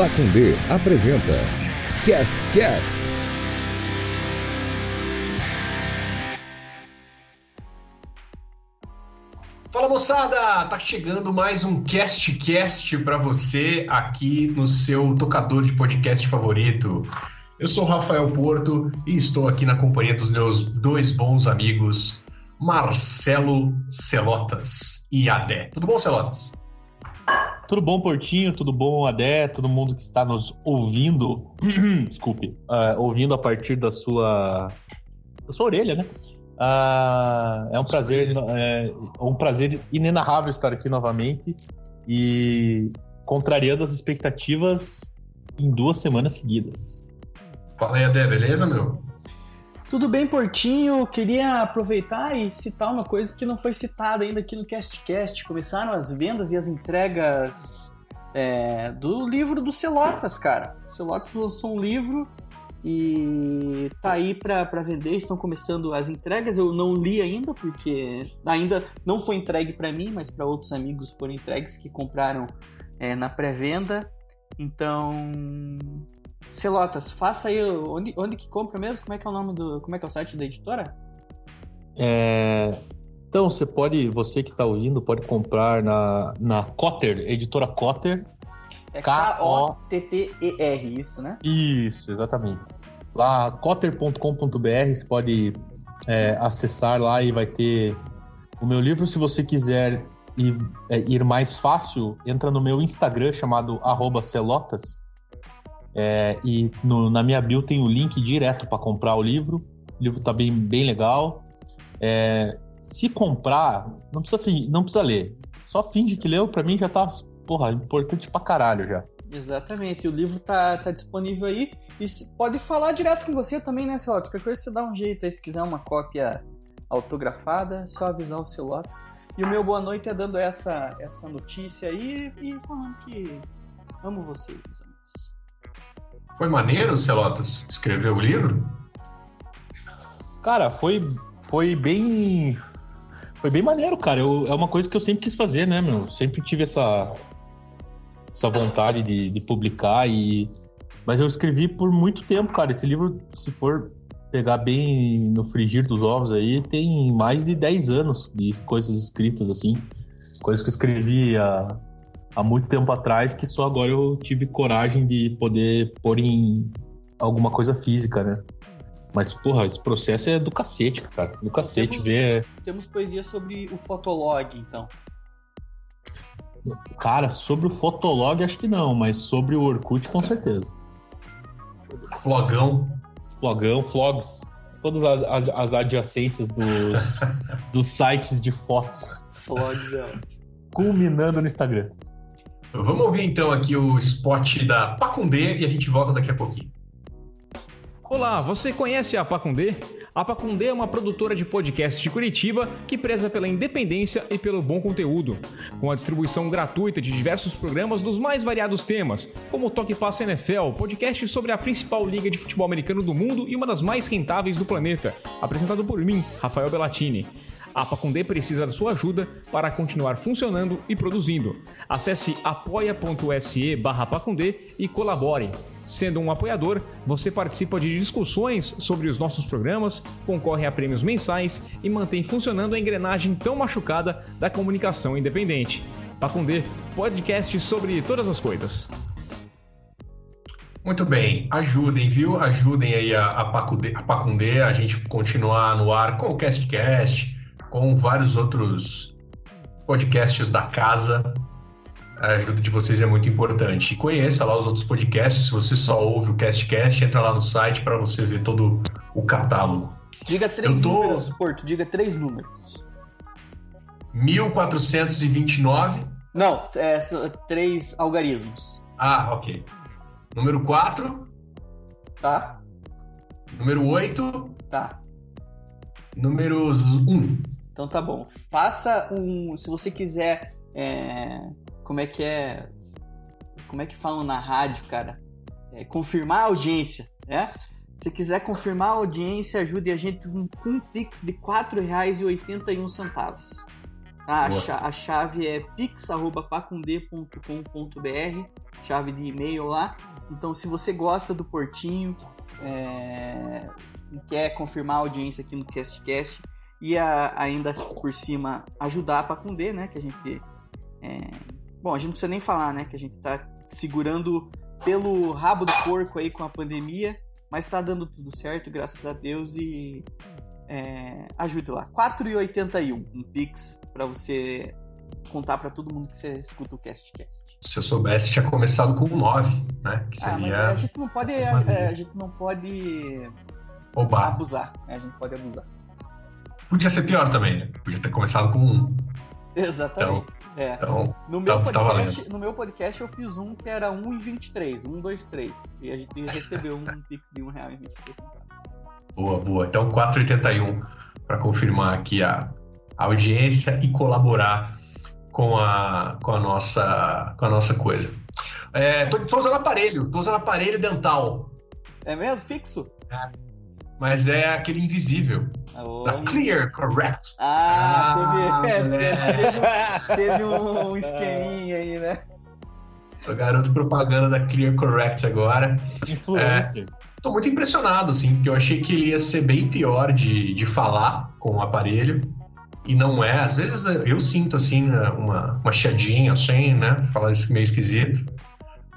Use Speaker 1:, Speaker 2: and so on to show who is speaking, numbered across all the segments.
Speaker 1: Pacundê apresenta Cast Cast.
Speaker 2: Fala moçada, tá chegando mais um Cast Cast para você aqui no seu tocador de podcast favorito. Eu sou Rafael Porto e estou aqui na companhia dos meus dois bons amigos, Marcelo Celotas e Adé. Tudo bom, Celotas?
Speaker 3: Tudo bom, Portinho? Tudo bom, Adé? Todo mundo que está nos ouvindo, desculpe, uh, ouvindo a partir da sua, da sua orelha, né? Uh, é um prazer, é um prazer inenarrável estar aqui novamente e contrariando as expectativas em duas semanas seguidas.
Speaker 2: Fala aí, Adé, beleza, meu?
Speaker 4: Tudo bem, Portinho? Queria aproveitar e citar uma coisa que não foi citada ainda aqui no CastCast. Começaram as vendas e as entregas é, do livro do Celotas, cara. O Celotas lançou um livro e tá aí para vender. Estão começando as entregas. Eu não li ainda porque ainda não foi entregue para mim, mas para outros amigos foram entregues que compraram é, na pré-venda. Então Celotas, faça aí onde, onde que compra mesmo? Como é que é o nome do. Como é que é o site da editora?
Speaker 3: É, então, você pode, você que está ouvindo, pode comprar na, na Cotter, editora Cotter.
Speaker 4: É K-O-T-T-E-R, isso, né?
Speaker 3: Isso, exatamente. Lá, cotter.com.br, você pode é, acessar lá e vai ter o meu livro. Se você quiser ir, é, ir mais fácil, entra no meu Instagram chamado celotas é, e no, na minha bio tem o link direto para comprar o livro. O livro tá bem, bem legal. É, se comprar, não precisa, não precisa ler. Só finge que leu, para mim já tá, porra, importante pra caralho já.
Speaker 4: Exatamente, o livro tá, tá disponível aí. E pode falar direto com você também, né, Celotes? Qualquer coisa você dá um jeito aí, se quiser uma cópia autografada, só avisar o Celotes. E o meu boa noite é dando essa, essa notícia aí e falando que amo vocês.
Speaker 2: Foi maneiro, Celotas, escrever o livro?
Speaker 3: Cara, foi, foi bem. Foi bem maneiro, cara. Eu, é uma coisa que eu sempre quis fazer, né, meu? Sempre tive essa, essa vontade de, de publicar e. Mas eu escrevi por muito tempo, cara. Esse livro, se for pegar bem no frigir dos ovos aí, tem mais de 10 anos de coisas escritas, assim. Coisas que eu escrevi há há muito tempo atrás que só agora eu tive coragem de poder pôr em alguma coisa física, né? Mas, porra, esse processo é do cacete, cara. Do cacete
Speaker 4: temos,
Speaker 3: ver.
Speaker 4: Temos poesia sobre o Fotolog, então.
Speaker 3: Cara, sobre o Fotolog acho que não, mas sobre o Orkut com certeza.
Speaker 2: Flogão.
Speaker 3: Flogão, Flogs. Todas as, as, as adjacências dos, dos sites de fotos.
Speaker 4: Flogs é.
Speaker 3: Culminando no Instagram.
Speaker 2: Vamos ouvir então aqui o spot da Pacundê e a gente volta daqui a pouquinho.
Speaker 5: Olá, você conhece a Pacundê? A Pacundê é uma produtora de podcast de Curitiba que preza pela independência e pelo bom conteúdo, com a distribuição gratuita de diversos programas dos mais variados temas, como o Toque Passa NFL, podcast sobre a principal liga de futebol americano do mundo e uma das mais rentáveis do planeta, apresentado por mim, Rafael Bellatini. A Pacundê precisa da sua ajuda para continuar funcionando e produzindo. Acesse apoia.se barra Pacundê e colabore. Sendo um apoiador, você participa de discussões sobre os nossos programas, concorre a prêmios mensais e mantém funcionando a engrenagem tão machucada da comunicação independente. Pacundê, podcast sobre todas as coisas.
Speaker 2: Muito bem, ajudem, viu? Ajudem aí a, a, Pacundê, a Pacundê, a gente continuar no ar com o CastCast, com vários outros podcasts da casa. A ajuda de vocês é muito importante. E conheça lá os outros podcasts. Se você só ouve o CastCast, entra lá no site para você ver todo o catálogo.
Speaker 4: Diga três tô... números, Porto. Diga três números.
Speaker 2: 1429.
Speaker 4: Não, é, três algarismos.
Speaker 2: Ah, ok. Número 4.
Speaker 4: Tá.
Speaker 2: Número 8.
Speaker 4: Tá.
Speaker 2: Números 1.
Speaker 4: Então tá bom. Faça um. Se você quiser. É, como é que é? Como é que falam na rádio, cara? É, confirmar a audiência, né? Se quiser confirmar a audiência, ajude a gente com um Pix de R$ 4,81. Tá? A, a chave é pix.pacundê.com.br, chave de e-mail lá. Então, se você gosta do Portinho, é, e quer confirmar a audiência aqui no CastCast e a- ainda por cima ajudar a Pacundê, né? Que a gente. é, bom, a gente não precisa nem falar, né? Que a gente tá segurando pelo rabo do porco aí com a pandemia, mas tá dando tudo certo, graças a Deus, e é, ajude lá. 4,81 um Pix pra você contar pra todo mundo que você escuta o CastCast.
Speaker 2: Se eu soubesse, tinha começado com 9, né? Que
Speaker 4: Ah,
Speaker 2: seria
Speaker 4: a gente não pode, é, a gente não pode
Speaker 2: roubar.
Speaker 4: abusar, né? a gente pode abusar.
Speaker 2: Podia ser pior também, né? Podia ter começado com 1.
Speaker 4: Exatamente. é.
Speaker 2: Então,
Speaker 4: No meu,
Speaker 2: tá- tá
Speaker 4: podcast, no meu podcast eu fiz um que era 1,23, 123. E a gente recebeu um Pix de R$1,23.
Speaker 2: boa, boa. Então, 4,81 para confirmar aqui a, audiência e colaborar com a, com a, nossa, com a nossa coisa. É, tô, tô usando aparelho, tô usando aparelho dental,
Speaker 4: É mesmo? Fixo?
Speaker 2: mas é aquele invisível, Da Clear Correct.
Speaker 4: Ah,
Speaker 2: Ah,
Speaker 4: teve, teve, teve um esqueminha aí, né?
Speaker 2: Sou garoto propaganda da Clear Correct agora.
Speaker 3: Influencer.
Speaker 2: Tô muito impressionado, assim, porque eu achei que ele ia ser bem pior de, de falar com o aparelho. E não é. Às vezes eu sinto, assim, uma, uma chiadinha, assim, né? Falar isso meio esquisito.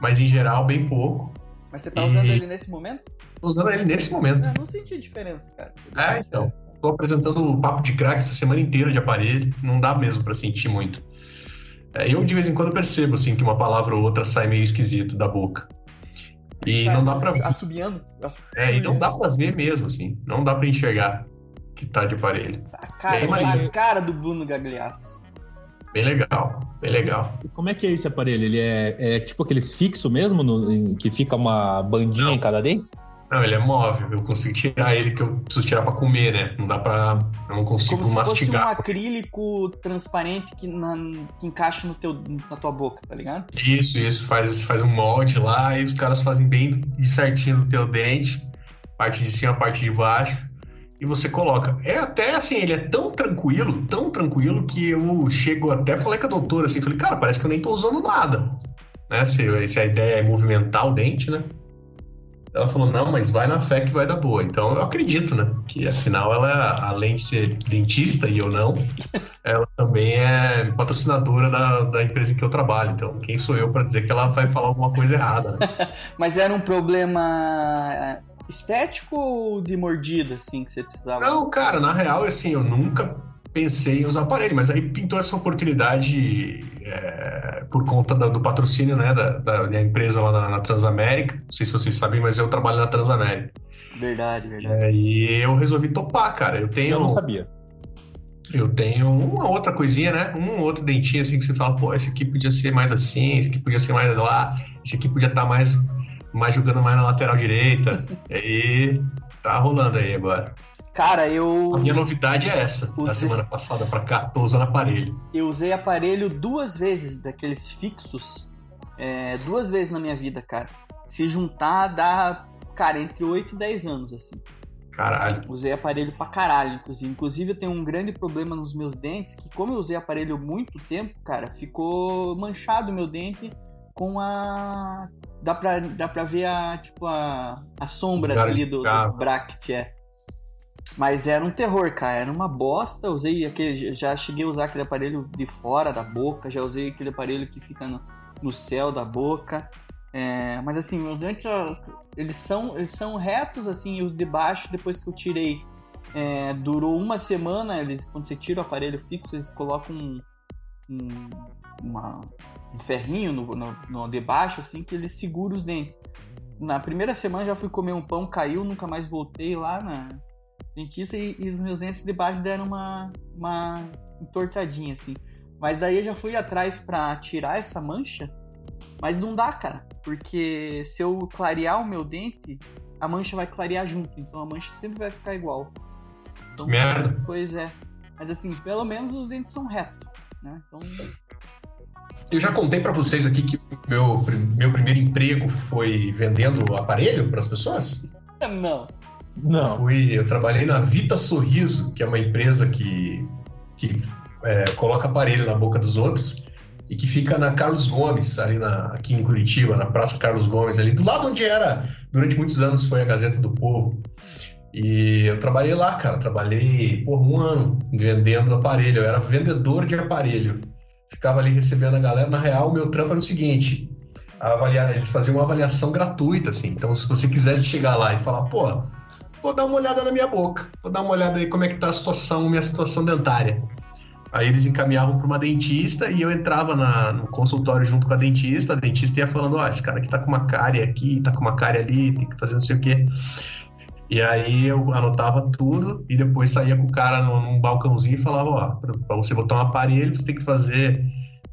Speaker 2: Mas em geral, bem pouco.
Speaker 4: Mas você tá usando
Speaker 2: E-
Speaker 4: ele nesse momento?
Speaker 2: Tô usando ele nesse momento.
Speaker 4: Eu não senti diferença, cara.
Speaker 2: É, então. Tô apresentando o papo de crack essa semana inteira de aparelho. Não dá mesmo pra sentir muito. É, eu, de vez em quando, percebo, assim, que uma palavra ou outra sai meio esquisito da boca. E
Speaker 4: Tá
Speaker 2: não dá pra
Speaker 4: Assobiando?
Speaker 2: É, e não dá pra ver mesmo, assim. Não dá pra enxergar que tá de aparelho.
Speaker 4: A cara,
Speaker 2: Bem
Speaker 4: tá
Speaker 2: maneiro.
Speaker 4: a cara do Bruno Gagliasso.
Speaker 2: Bem legal, bem legal.
Speaker 3: Como é que é esse aparelho? Ele é, é tipo aqueles fixo mesmo, no- em- que fica uma bandinha em cada dente?
Speaker 2: Não, ele é móvel. Eu consigo tirar ele, que eu preciso tirar pra comer, né? Não dá pra. Eu não consigo
Speaker 4: Como se fosse um
Speaker 2: mastigar.
Speaker 4: acrílico transparente que, na- que encaixa no teu, na tua boca, tá ligado?
Speaker 2: Isso, isso. Faz, faz um molde lá e os caras fazem bem certinho no teu dente. Parte de cima, parte de baixo. E você coloca. É até assim, ele é tão tranquilo, tão tranquilo, que eu chego até falei com a doutora assim, falei, cara, parece que eu nem tô usando nada. Né? Se, se a ideia é movimentar o dente, né? Ela falou, não, mas vai na fé que vai dar boa. Então eu acredito, né? Que afinal ela, além de ser dentista e eu não, ela também é patrocinadora da, da empresa em que eu trabalho. Então quem sou eu para dizer que ela vai falar alguma coisa errada? Né?
Speaker 4: Mas era um problema estético ou de mordida, assim, que você precisava?
Speaker 2: Não, cara, na real, assim, eu nunca pensei em usar aparelho, mas aí pintou essa oportunidade é, por conta da- do patrocínio, né, da, da minha empresa lá na, na Transamérica. Não sei se vocês sabem, mas eu trabalho na Transamérica.
Speaker 4: Verdade, verdade.
Speaker 2: É, e eu resolvi topar, cara. Eu tenho,
Speaker 3: Eu não sabia.
Speaker 2: eu tenho uma outra coisinha, né? Um outro dentinho assim que você fala, pô, esse aqui podia ser mais assim, esse aqui podia ser mais lá, esse aqui podia estar mais, mais jogando mais na lateral direita. e aí tá rolando aí agora.
Speaker 4: Cara, eu,
Speaker 2: A minha novidade é essa. Da
Speaker 4: Você-
Speaker 2: semana passada pra cá, tô usando aparelho.
Speaker 4: eu usei aparelho duas vezes daqueles fixos. é, duas vezes na minha vida, cara. Se juntar, dá, cara, entre 8 e 10 anos, assim.
Speaker 2: Caralho.
Speaker 4: Usei aparelho pra caralho, inclusive. Inclusive, eu tenho um grande problema nos meus dentes, que como eu usei aparelho muito tempo, cara, ficou manchado o meu dente com a... Dá pra, dá pra ver a, tipo, a, a sombra ali do, do bracket, é. Mas era um terror, cara. Era uma bosta. Usei aquele... Já cheguei a usar aquele aparelho de fora da boca. Já usei aquele aparelho que fica no, no céu da boca. É, mas assim, meus dentes, eles são, eles são retos, assim, e os de baixo, depois que eu tirei, é, durou uma semana, eles, quando você tira o aparelho fixo, eles colocam um, um, uma- um ferrinho no, no, no de baixo, assim, que ele segura os dentes. Na primeira semana já fui comer um pão, caiu, nunca mais voltei lá na dentista e, e os meus dentes de baixo deram uma, uma entortadinha, assim. Mas daí eu já fui atrás pra tirar essa mancha, mas não dá, cara. Porque se eu clarear o meu dente, a mancha vai clarear junto. Então a mancha sempre vai ficar igual. Então,
Speaker 2: Merda.
Speaker 4: Pois é. Mas assim, pelo menos os dentes são retos. Né? Então,
Speaker 2: Eu já contei pra vocês aqui que meu, meu primeiro emprego foi vendendo aparelho pras pessoas.
Speaker 4: não.
Speaker 3: Não.
Speaker 2: Fui, eu trabalhei na Vita Sorriso, que é uma empresa que, que é, coloca aparelho na boca dos outros e que fica na Carlos Gomes, ali na, aqui em Curitiba, na Praça Carlos Gomes, ali do lado onde era, durante muitos anos, foi a Gazeta do Povo. E eu trabalhei lá, cara, trabalhei por um ano vendendo aparelho, eu era vendedor de aparelho. Ficava ali recebendo a galera. Na real, o meu trampo era o seguinte: avaliar, eles faziam uma avaliação gratuita, assim. Então, se você quisesse chegar lá e falar, pô, vou dar uma olhada na minha boca, vou dar uma olhada aí como é que tá a situação, minha situação dentária. Aí eles encaminhavam para uma dentista e eu entrava na, no consultório junto com a dentista. A dentista ia falando: Ó, oh, esse cara aqui tá com uma cárie aqui, tá com uma cárie ali, tem que fazer não sei o quê. E aí eu anotava tudo e depois saía com o cara num, num balcãozinho e falava: Ó, para você botar um aparelho, você tem que fazer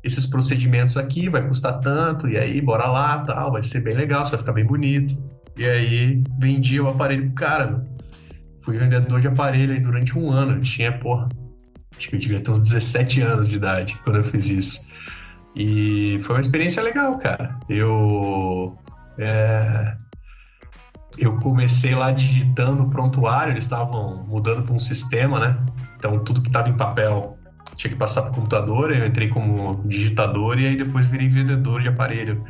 Speaker 2: esses procedimentos aqui, vai custar tanto, e aí bora lá, tal, vai ser bem legal, você vai ficar bem bonito. E aí vendia o aparelho pro cara. Fui vendedor de aparelho aí durante um ano. Eu tinha, porra, Acho que eu devia ter uns 17 anos de idade quando eu fiz isso. E foi uma experiência legal, cara. Eu. É, eu comecei lá digitando prontuário, eles estavam mudando para um sistema, né? Então tudo que estava em papel tinha que passar para o computador. Eu entrei como digitador e aí depois virei vendedor de aparelho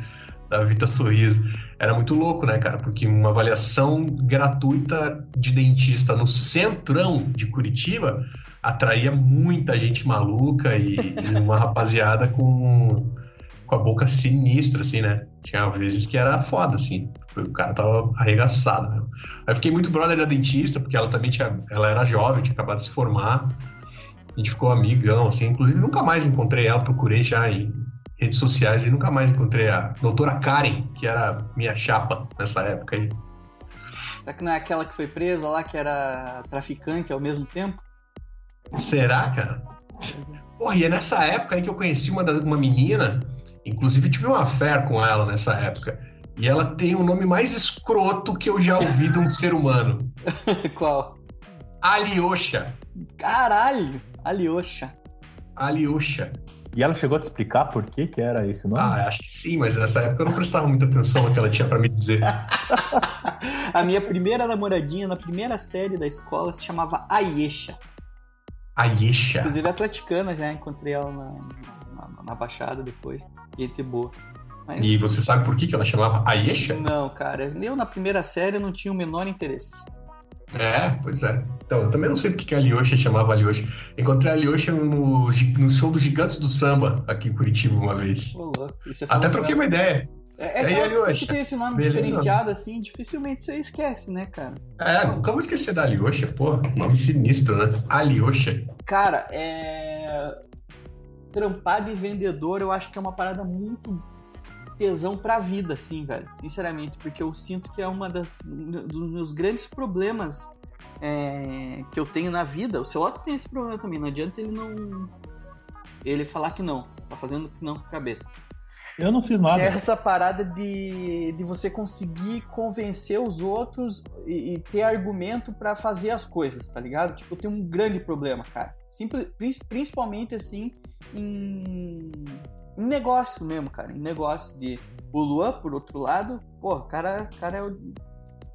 Speaker 2: da Vita Sorriso. Era muito louco, né, cara? Porque uma avaliação gratuita de dentista no centrão de Curitiba atraía muita gente maluca e, e uma rapaziada com, com a boca sinistra, assim, né? Tinha vezes que era foda, assim. O cara tava arregaçado, né? Aí fiquei muito brother da dentista, porque ela também tinha. Ela era jovem, tinha acabado de se formar. A gente ficou amigão, assim. Inclusive, nunca mais encontrei ela, procurei já em redes sociais e nunca mais encontrei a doutora Karen, que era minha chapa nessa época aí.
Speaker 4: Será que não é aquela que foi presa lá, que era traficante ao mesmo tempo?
Speaker 2: Será, cara? Porra, e é nessa época aí que eu conheci uma, uma menina, inclusive tive uma fé com ela nessa época. E ela tem o nome mais escroto que eu já ouvi de um ser humano.
Speaker 4: Qual?
Speaker 2: Aliosha.
Speaker 4: Caralho, Aliosha.
Speaker 2: Aliosha.
Speaker 3: E ela chegou a te explicar por que, que era esse nome?
Speaker 2: Ah, acho que sim, mas nessa época eu não prestava muita atenção no que ela tinha para me dizer.
Speaker 4: a minha primeira namoradinha na primeira série da escola se chamava Ayesha.
Speaker 2: Ayesha.
Speaker 4: Inclusive atleticana já, encontrei ela na, na, na Baixada depois. Gente boa.
Speaker 2: Mas... E você sabe por que, que ela chamava Ayesha?
Speaker 4: Não, cara. Eu na primeira série não tinha o menor interesse.
Speaker 2: É, pois é. Então, eu também não sei porque que a Alyosha chamava Alyosha. Encontrei a Alyosha no, no show dos Gigantes do Samba, aqui em Curitiba, uma vez. Até troquei uma ideia.
Speaker 4: É, é, é claro que tem esse nome Beleza. diferenciado assim, dificilmente você esquece, né, cara?
Speaker 2: É, nunca vou esquecer da Alyosha, pô. Nome sinistro, né? Alyosha.
Speaker 4: Cara, é. Trampar de vendedor eu acho que é uma parada muito tesão pra vida, assim, velho. Sinceramente, porque eu sinto que é uma das dos meus grandes problemas é, que eu tenho na vida. O Celotes tem esse problema também, não adianta ele não. Ele falar que não. Tá fazendo que não com a cabeça.
Speaker 3: Eu não fiz nada.
Speaker 4: É essa parada de, de você conseguir convencer os outros e, e ter argumento para fazer as coisas, tá ligado? Tipo, eu tenho um grande problema, cara. Simples, principalmente assim em, em negócio mesmo, cara. Em negócio de. O Luan, por outro lado, pô, o cara, cara é o,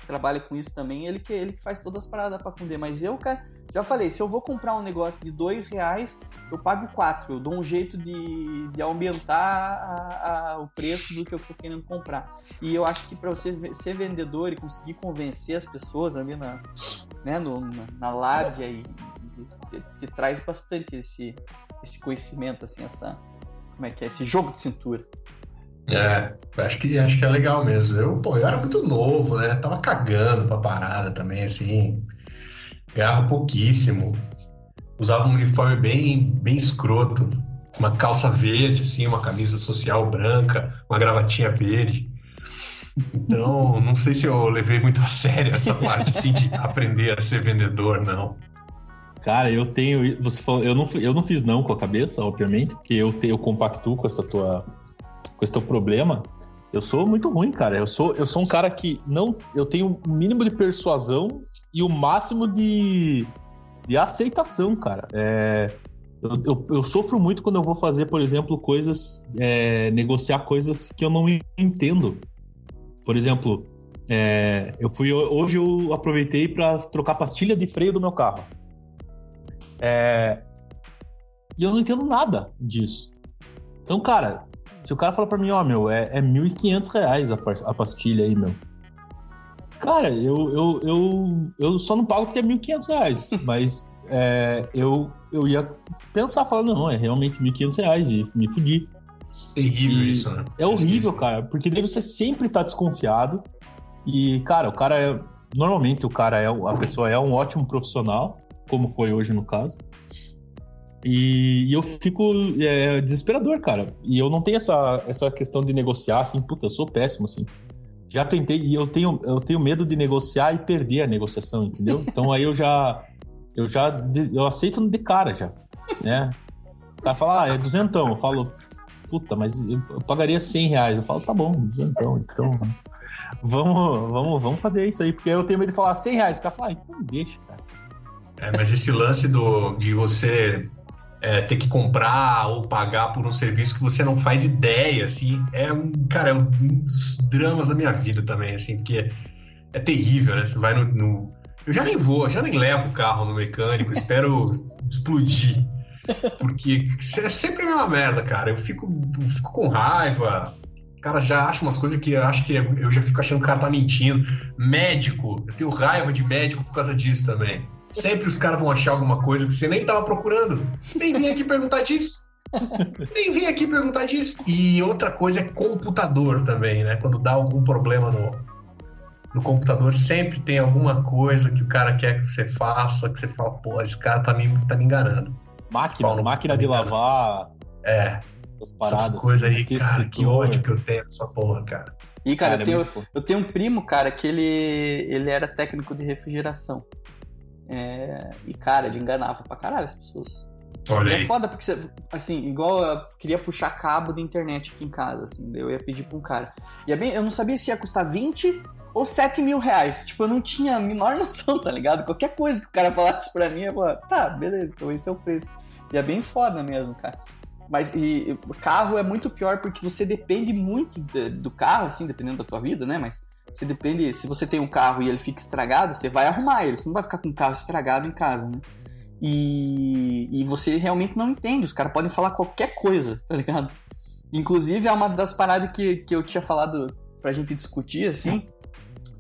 Speaker 4: trabalha com isso também, ele que, ele que faz todas as paradas pra Cundê. Mas eu, cara, já falei, se eu vou comprar um negócio de dois reais, eu pago quatro. Eu dou um jeito de, de aumentar a, a, o preço do que eu tô querendo comprar. E eu acho que para você ser vendedor e conseguir convencer as pessoas ali na, né, no, na, na lábia e, e, e, traz bastante esse, esse conhecimento, assim, essa. Como é que é? Esse jogo de cintura.
Speaker 2: É, acho que, acho que é legal mesmo. Eu, pô, eu era muito novo, né? Tava cagando pra parada também, assim. Ganhava pouquíssimo. Usava um uniforme bem, bem escroto. Uma calça verde, assim, uma camisa social branca, uma gravatinha verde. Então, não sei se eu levei muito a sério essa parte, assim, de aprender a ser vendedor, não.
Speaker 3: Cara, eu tenho. Você falou, eu não, eu não fiz não com a cabeça, obviamente, porque eu, te, eu compactuo com essa tua com esse teu problema, eu sou muito ruim, cara. Eu sou, eu sou um cara que não. Eu tenho o mínimo de persuasão e o máximo de, de aceitação, cara. É, eu, eu, eu, sofro muito quando eu vou fazer, por exemplo, coisas. É, negociar coisas que eu não entendo. Por exemplo, é, eu fui hoje eu aproveitei para trocar pastilha de freio do meu carro. É, E eu não entendo nada disso. Então, cara, se o cara falar pra mim, ó, meu, é, é 1.500 reais a, a pastilha aí, meu. Cara, eu, eu, eu, eu só não pago porque é 1.500 reais. Mas é, eu, eu ia pensar, falar, não, é realmente 1.500 reais e me fudi.
Speaker 2: Terrível
Speaker 3: E
Speaker 2: isso, né?
Speaker 3: É horrível,
Speaker 2: Isso.
Speaker 3: cara, porque daí você sempre tá desconfiado. E, cara, o cara é. Normalmente o cara é. A pessoa é um ótimo profissional, como foi hoje no caso. E, e eu fico é, desesperador, cara. E eu não tenho essa, essa questão de negociar, assim, puta, eu sou péssimo, assim. Já tentei, e eu tenho, eu tenho medo de negociar e perder a negociação, entendeu? Então aí eu já. Eu já. Eu aceito de cara já. Né? O cara fala, ah, é duzentão. Eu falo, puta, mas eu, pagaria 100 reais. Eu falo, tá bom, duzentão. Então, vamos, vamos, vamos fazer isso aí. Porque eu tenho medo de falar 100 reais. O cara fala, ah, então deixa, cara.
Speaker 2: É, mas esse lance do, de você é, ter que comprar ou pagar por um serviço que você não faz ideia, assim, é um, cara, é um dos dramas da minha vida também, assim, porque é terrível, né? Você vai no, no- Eu já nem vou, já nem levo o carro no mecânico, espero explodir. Porque é sempre a mesma merda, cara. Eu fico, eu fico com raiva. Cara já acha umas coisas que eu acho que eu já fico achando que o cara tá mentindo. Médico, eu tenho raiva de médico por causa disso também. Sempre os caras vão achar alguma coisa que você nem tava procurando. Nem vim aqui perguntar disso. Nem vim aqui perguntar disso. E outra coisa é computador também, né? Quando dá algum problema no, no computador, sempre tem alguma coisa que o cara quer que você faça, que você fala, pô, esse cara tá me, tá me enganando.
Speaker 3: Máquina,
Speaker 2: Paulo,
Speaker 3: máquina de
Speaker 2: obrigado.
Speaker 3: lavar
Speaker 2: É,
Speaker 3: as paradas.
Speaker 2: essas coisas aí,
Speaker 3: aquecedor.
Speaker 2: cara, que ódio que eu tenho dessa porra, cara.
Speaker 4: E, cara,
Speaker 3: Cara,
Speaker 4: eu,
Speaker 3: é
Speaker 4: tenho,
Speaker 3: muito foda.
Speaker 4: eu tenho um primo, cara, que ele, ele era técnico de refrigeração. É, e, cara, ele enganava pra caralho as pessoas.
Speaker 2: Olha
Speaker 4: E é
Speaker 2: aí.
Speaker 4: foda porque, você, assim, igual eu queria puxar cabo da internet aqui em casa, assim, eu ia pedir pra um cara. E é bem, eu não sabia se ia custar 20 ou 7 mil reais. Tipo, eu não tinha a menor noção, tá ligado? Qualquer coisa que o cara falasse pra mim, eu falava, tá, beleza, então esse é o preço. E é bem foda mesmo, cara. Mas e, o carro é muito pior porque você depende muito de- do carro, assim, dependendo da tua vida, né? Mas você depende, se você tem um carro e ele fica estragado, você vai arrumar ele, você não vai ficar com o carro estragado em casa, né? E, e você realmente não entende, os caras podem falar qualquer coisa, tá ligado? Inclusive, é uma das paradas que, que eu tinha falado pra gente discutir, assim,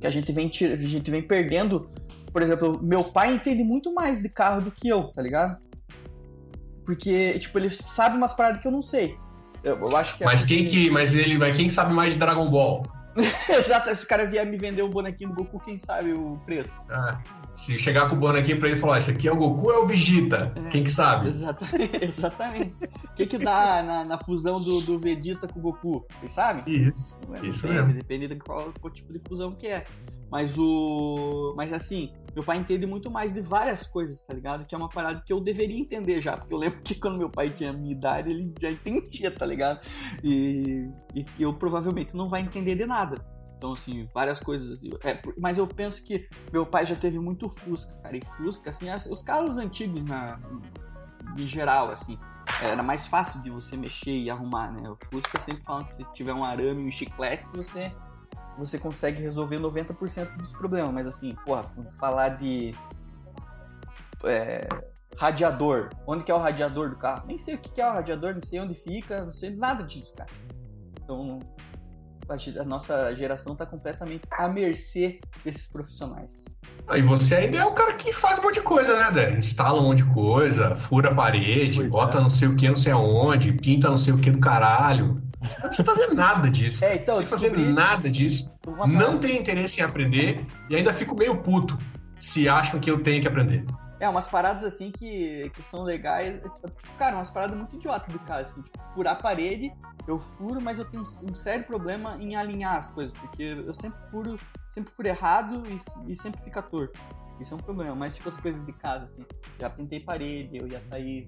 Speaker 4: que a gente vem, a gente vem perdendo. Por exemplo, meu pai entende muito mais de carro do que eu, tá ligado? Porque, tipo, ele sabe umas paradas que eu não sei. Eu, eu acho que é
Speaker 2: Mas quem que. Mas ele vai. Quem sabe mais de Dragon Ball?
Speaker 4: Exato, se o cara vier me vender o bonequinho do Goku, quem sabe o preço?
Speaker 2: Ah, se chegar com o bonequinho pra ele falar, esse aqui é o Goku ou é o Vegeta?
Speaker 4: É.
Speaker 2: Quem que sabe?
Speaker 4: Exatamente. Exatamente. O que que dá na, na fusão do, do Vegeta com o Goku? Vocês sabem?
Speaker 2: Isso.
Speaker 4: É,
Speaker 2: Isso
Speaker 4: depende,
Speaker 2: mesmo.
Speaker 4: depende de qual, qual tipo de fusão que é. Mas o. Mas assim, meu pai entende muito mais de várias coisas, tá ligado? Que é uma parada que eu deveria entender já. Porque eu lembro que quando meu pai tinha minha idade, ele já entendia, tá ligado? E, e eu provavelmente não vai entender de nada. Então, assim, várias coisas. É, por- mas eu penso que meu pai já teve muito Fusca, cara. E Fusca, assim, as- os carros antigos na, em geral, assim, era mais fácil de você mexer e arrumar, né? O Fusca sempre falam que se tiver um arame e um chiclete, você, você consegue resolver 90% dos problemas. Mas assim, porra, falar de é, radiador. Onde que é o radiador do carro? Nem sei o que é o radiador, não sei onde fica, não sei nada disso, cara. Então, a nossa geração tá completamente à mercê desses profissionais.
Speaker 2: Aí você ainda é o cara que faz um monte de coisa, né, Dé? Instala um monte de coisa, fura a parede,
Speaker 3: Pois
Speaker 2: bota
Speaker 3: é.
Speaker 2: não sei o que, não sei aonde, pinta não sei o que do caralho. Não precisa fazer nada disso.
Speaker 4: É, então,
Speaker 2: não precisa fazer nada disso. Não tenho interesse em aprender e ainda fico meio puto se acham que eu tenho que aprender.
Speaker 4: É, umas paradas assim que, que são legais. Cara, umas paradas muito idiotas do cara, assim. Tipo, furar a parede, eu furo, mas eu tenho um sério problema em alinhar as coisas, porque eu sempre furo, sempre furo errado e, e sempre fica torto. Isso é um problema, mas tipo as coisas de casa, assim. Já pintei parede, eu e a Thaís,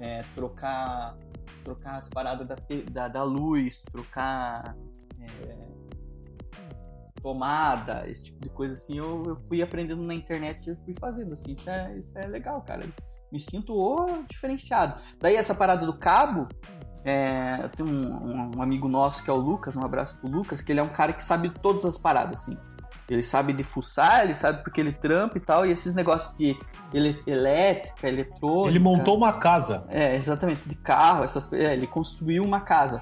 Speaker 4: é, trocar, trocar as paradas da, da, da luz, trocar é, tomada, esse tipo de coisa assim, eu, eu fui aprendendo na internet e fui fazendo, assim, isso é, isso é legal, cara. Me sinto o diferenciado. Daí essa parada do cabo, é, eu tenho um, um- um amigo nosso que é o Lucas, um abraço pro Lucas, que ele é um cara que sabe todas as paradas, assim. Ele sabe de fuçar, ele sabe porque ele trampa e tal, e esses negócios de ele, elétrica, eletrônica.
Speaker 3: Ele montou uma casa.
Speaker 4: É, exatamente, de carro, essas é, ele construiu uma casa.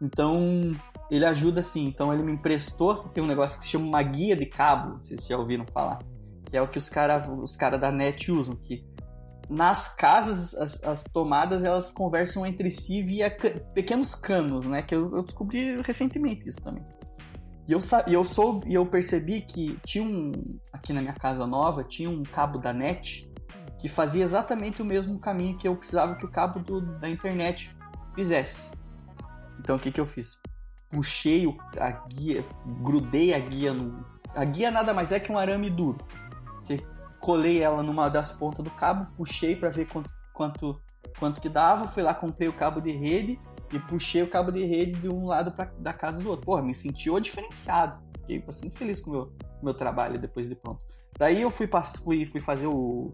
Speaker 4: Então, ele ajuda assim. Então, ele me emprestou, tem um negócio que se chama uma guia de cabo, vocês já ouviram falar, que é o que os caras os cara da net usam, que nas casas, as, as, tomadas, elas conversam entre si via pequenos canos, né? Que eu, eu descobri recentemente isso também. E eu, e eu soube, e eu percebi que tinha um. Aqui na minha casa nova, tinha um cabo da net que fazia exatamente o mesmo caminho que eu precisava que o cabo do, da internet fizesse. Então o que, que eu fiz? Puxei o, a guia, grudei a guia no. A guia nada mais é que um arame duro. Você colei ela numa das pontas do cabo, puxei para ver quanto, quanto, quanto que dava, fui lá, comprei o cabo de rede e puxei o cabo de rede de um lado pra, da casa do outro. Porra, me senti o diferenciado. Fiquei bastante feliz com o meu, meu trabalho depois de pronto. Daí eu fui, fui, fui fazer o,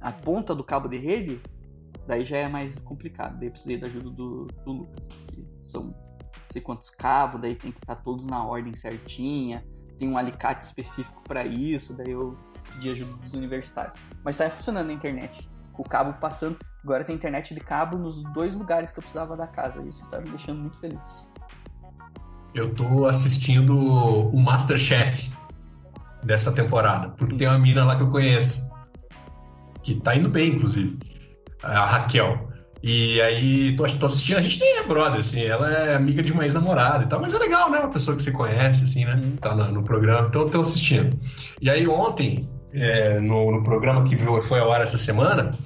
Speaker 4: a ponta do cabo de rede, daí já é mais complicado. Daí eu precisei da ajuda do, do Lucas, que são não sei quantos cabos, daí tem que estar tá todos na ordem certinha, tem um alicate específico para isso, daí eu pedi ajuda dos universitários. Mas tá funcionando na internet, com o cabo passando. Agora tem internet de cabo nos dois lugares que eu precisava da casa. Isso tá me deixando muito feliz.
Speaker 2: Eu tô assistindo o Masterchef dessa temporada, porque tem uma mina lá que eu conheço, que tá indo bem, inclusive, a Raquel. E aí, tô, tô assistindo, a gente nem é brother, assim, ela é amiga de uma ex-namorada e tal, mas é legal, né? Uma pessoa que você conhece, assim, né? Tá no, no programa, então tô assistindo. E aí, ontem, é, no, no, programa que foi ao ar essa semana,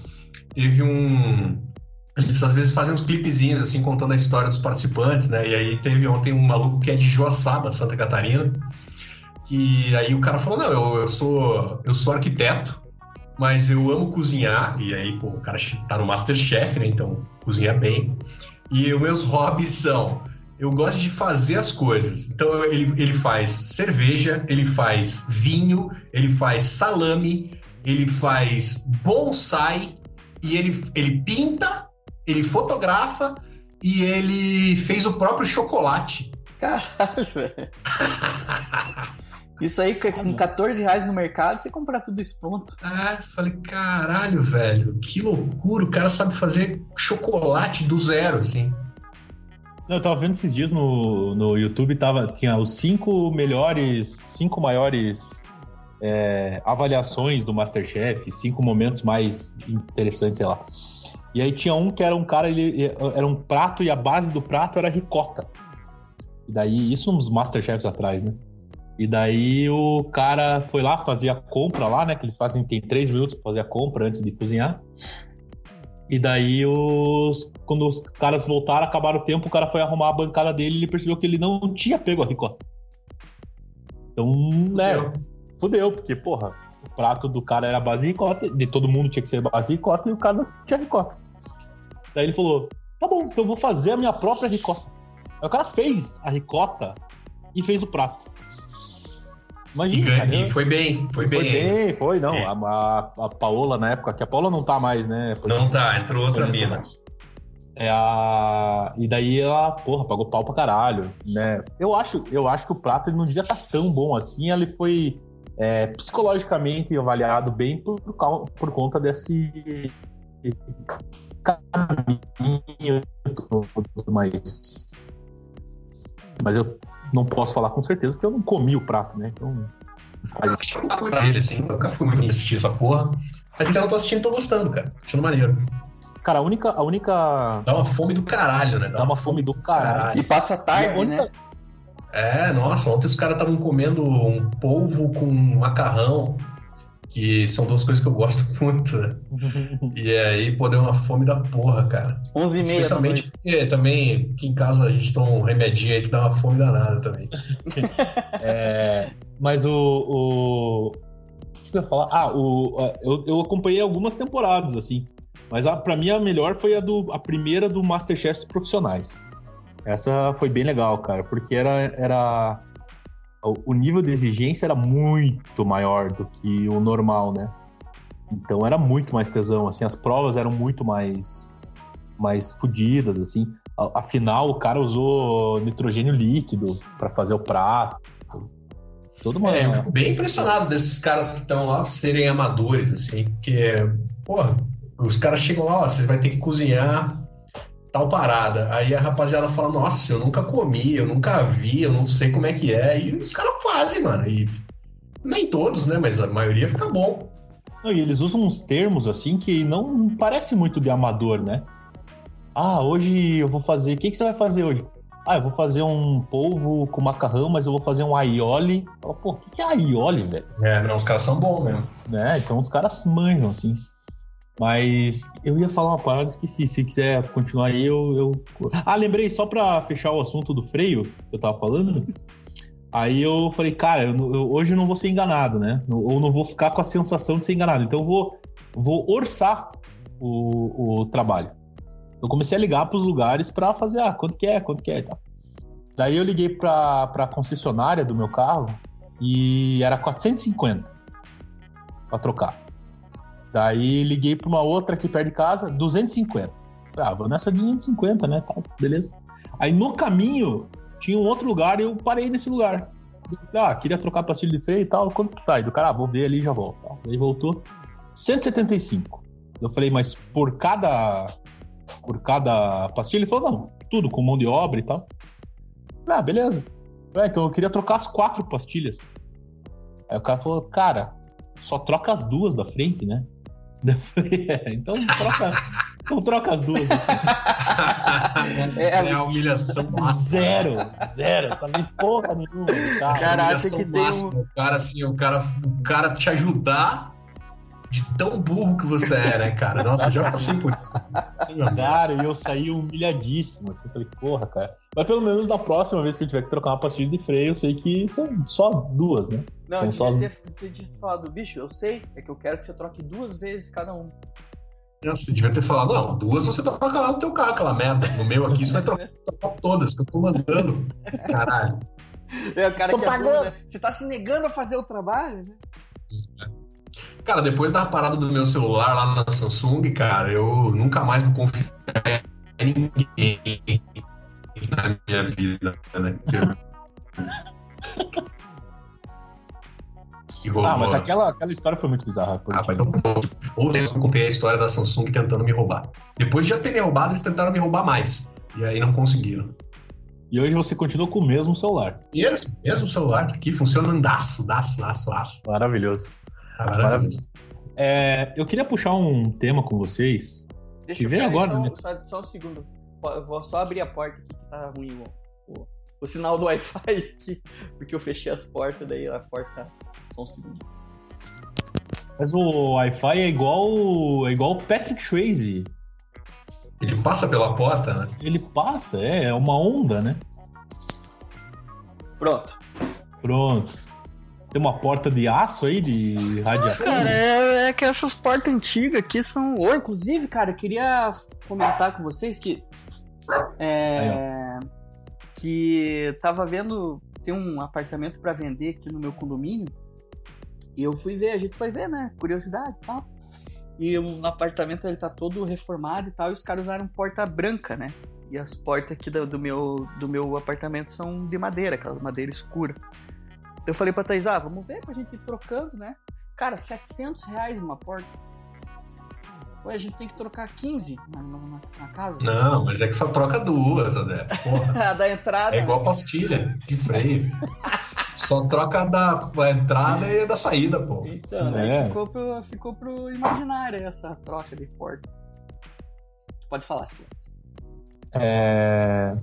Speaker 2: teve um. Eles às vezes fazem uns clipezinhos, assim, contando a história dos participantes, né? E aí teve ontem um maluco que é de Joaçaba, Santa Catarina, que aí o cara falou: Não, eu, eu, sou, eu sou arquiteto, mas eu amo cozinhar. E aí, pô, o cara tá no Masterchef, né? Então, cozinha bem. E os meus hobbies são eu gosto de fazer as coisas. Então ele, ele faz cerveja, ele faz vinho, ele faz salame, ele faz bonsai e ele, ele pinta, ele fotografa e ele fez o próprio chocolate.
Speaker 4: Caralho, velho. Isso aí, com 14 reais no mercado, você comprar tudo isso pronto.
Speaker 2: Ah, falei, caralho, velho, que loucura. O cara sabe fazer chocolate do zero, assim.
Speaker 3: Eu tava vendo esses dias no, no YouTube, tava, tinha os cinco melhores, cinco maiores é, avaliações do Masterchef, cinco momentos mais interessantes, sei lá. E aí tinha um que era um cara, ele era um prato e a base do prato era ricota. E daí, isso uns Masterchefs atrás, né? E daí o cara foi lá fazer a compra lá, né? Que eles fazem, tem três minutos pra fazer a compra antes de cozinhar. E daí, os, quando os caras voltaram, acabaram o tempo, o cara foi arrumar a bancada dele e ele percebeu que ele não tinha pego a ricota. Então, né, fudeu, porque, porra, o prato do cara era base de ricota, de todo mundo tinha que ser base de ricota e o cara não tinha ricota. Daí ele falou: tá bom, então eu vou fazer a minha própria ricota. Aí o cara fez a ricota e fez o prato.
Speaker 2: Imagina, cara, foi bem, foi,
Speaker 3: foi
Speaker 2: bem.
Speaker 3: bem foi, não. É. A, a, a Paola na época, que a Paola não tá mais, né?
Speaker 2: Foi, não tá, entrou outra mina.
Speaker 3: É a... E daí ela, porra, pagou pau pra caralho, né? Eu acho, eu acho que o prato ele não devia estar tá tão bom assim, ele foi é, psicologicamente avaliado bem por, por conta desse caminho tudo mais. Mas eu não posso falar com certeza porque eu não comi o prato, né? Então.
Speaker 2: Eu fui pra ele, assim, nunca fui muito assistir essa porra. Mas então eu tô assistindo e tô gostando, cara. Achando maneiro.
Speaker 3: Cara, a única, a única.
Speaker 2: Dá uma fome do caralho, né?
Speaker 3: Dá, uma, fome do caralho.
Speaker 4: E passa tarde, única... né?
Speaker 2: É, nossa, ontem os caras estavam comendo um polvo com macarrão que são duas coisas que eu gosto muito, né? e aí, pô, deu uma fome da porra, cara.
Speaker 4: 11 e meia
Speaker 2: Especialmente porque também aqui em casa a gente toma um remedinho aí que dá uma fome danada também.
Speaker 3: é, mas o, o... O que eu ia falar? Ah, o, eu, eu acompanhei algumas temporadas, assim. Mas a, pra mim a melhor foi a, do, a primeira do Masterchef Profissionais. Essa foi bem legal, cara, porque era, era o nível de exigência era muito maior do que o normal, né? Então era muito mais tesão, assim, as provas eram muito mais mais fodidas, assim. Afinal, o cara usou nitrogênio líquido para fazer o prato. Todo mundo.
Speaker 2: É, eu fico bem impressionado desses caras que estão lá serem amadores, assim, porque, porra, os caras chegam lá, ó, vocês vai ter que cozinhar tal parada. Aí a rapaziada fala, nossa, eu nunca comi, eu nunca vi, eu não sei como é que é. E os caras fazem, mano. E nem todos, né? Mas a maioria fica bom.
Speaker 3: Não, e eles usam uns termos assim que não parece muito de amador, né? Ah, hoje eu vou fazer. O que, que você vai fazer hoje? Ah, eu vou fazer um polvo com macarrão, mas eu vou fazer um aioli. Fala, Pô, o que, que é aioli, velho?
Speaker 2: É, não, os caras são bons mesmo.
Speaker 3: Né? Então os caras manjam, assim. Mas eu ia falar uma parada, esqueci. Se quiser continuar aí, eu, eu. Ah, lembrei, só pra fechar o assunto do freio que eu tava falando. Aí eu falei, cara, eu, eu- hoje eu não vou ser enganado, né? Ou não vou ficar com a sensação de ser enganado. Então eu vou, vou orçar o, o trabalho. Eu comecei a ligar pros lugares pra fazer, ah, quanto que é, quanto que é e tal. Daí eu liguei pra, pra concessionária do meu carro e era 450 pra trocar. Daí liguei pra uma outra aqui perto de casa, 250. Ah, vou nessa de 250, né? Tá, beleza. Aí no caminho tinha um outro lugar e eu parei nesse lugar. Ah, queria trocar pastilha de freio e tal. Quanto que sai? Do cara, ah, vou ver ali e já volto. Daí voltou. 175. Eu falei, mas por cada. Por cada pastilha? Ele falou, não, tudo com mão de obra e tal. Ah, beleza. Ah, então eu queria trocar as quatro pastilhas. Aí o cara falou, cara, só troca as duas da frente, né? Eu falei, é, então troca, então troca as duas.
Speaker 2: é, a humilhação máxima.
Speaker 3: Zero, zero, sabe porra nenhuma, cara.
Speaker 4: Cara,
Speaker 2: A
Speaker 4: acha
Speaker 2: humilhação
Speaker 4: que tem
Speaker 2: máxima.
Speaker 4: um-
Speaker 2: O cara, assim, o cara, o cara te ajudar de tão burro que você é, né, cara? Nossa, eu já passei por isso.
Speaker 3: Cara, e eu saí humilhadíssimo. Assim, falei, porra, cara. Mas pelo menos na próxima vez que eu tiver que trocar uma pastilha de freio, eu sei que são só duas, né?
Speaker 4: Não,
Speaker 3: São
Speaker 4: eu
Speaker 3: só
Speaker 4: devia
Speaker 3: as-
Speaker 4: ter, ter, falado, bicho, eu sei, é que eu quero que você troque duas vezes cada um.
Speaker 2: Nossa, Você devia ter falado, não, duas você troca lá no teu carro, aquela merda. No meu aqui, você vai trocar, trocar todas, que eu tô mandando. Caralho.
Speaker 4: É o cara
Speaker 3: Tô
Speaker 4: que é burro,
Speaker 3: pagando.
Speaker 4: né? Você tá se negando a fazer o trabalho, né?
Speaker 2: Cara, depois da parada do meu celular lá na Samsung, cara, eu nunca mais vou confiar em ninguém na minha vida, né?
Speaker 3: Ah, mas aquela, aquela história foi muito bizarra.
Speaker 2: Ah, um pouco. Ou eu contei a história da Samsung tentando me roubar. Depois de já ter me roubado, eles tentaram me roubar mais. E aí não conseguiram.
Speaker 3: E hoje você continua com o mesmo celular.
Speaker 2: Mesmo, mesmo celular tá aqui, funciona daço, daço, daço, daço.
Speaker 3: Maravilhoso.
Speaker 2: Maravilhoso.
Speaker 3: É, eu queria puxar um tema com vocês.
Speaker 4: Deixa
Speaker 3: Que
Speaker 4: eu peraí,
Speaker 3: agora,
Speaker 4: só,
Speaker 3: né?
Speaker 4: só, só um segundo. Eu vou só abrir a porta aqui que tá ruim o, o, o sinal do Wi-Fi aqui. Porque eu fechei as portas, daí a porta. Só um segundo.
Speaker 3: Mas o Wi-Fi é igual é igual o Patrick Swayze.
Speaker 2: Ele passa pela porta, né?
Speaker 3: Ele passa, é, é uma onda, né?
Speaker 4: Pronto.
Speaker 3: Pronto. Tem uma porta de aço aí, de radiação.
Speaker 4: Cara, é, é que essas portas antigas aqui são. Inclusive, cara, eu queria comentar com vocês que. É. que tava vendo. Tem um apartamento pra vender aqui no meu condomínio. E eu fui ver, a gente foi ver, né? Curiosidade e tal. E o apartamento ele tá todo reformado e tal. E os caras usaram porta branca, né? E as portas aqui do, do meu, do meu apartamento são de madeira, aquela madeira escura. Eu falei pra Thaís, ah, vamos ver pra gente ir trocando, né? Cara, 700 reais uma porta. Ué, a gente tem que trocar 15 na, na- na casa.
Speaker 2: Não, mas é que só troca duas, Adé. Porra.
Speaker 4: A da entrada.
Speaker 2: É igual pastilha de freio. Só troca da, da entrada e da saída, pô.
Speaker 4: Então, aí
Speaker 3: É.
Speaker 4: ficou, pro, ficou pro imaginário essa troca de porta. Pode falar, Silas.
Speaker 3: É...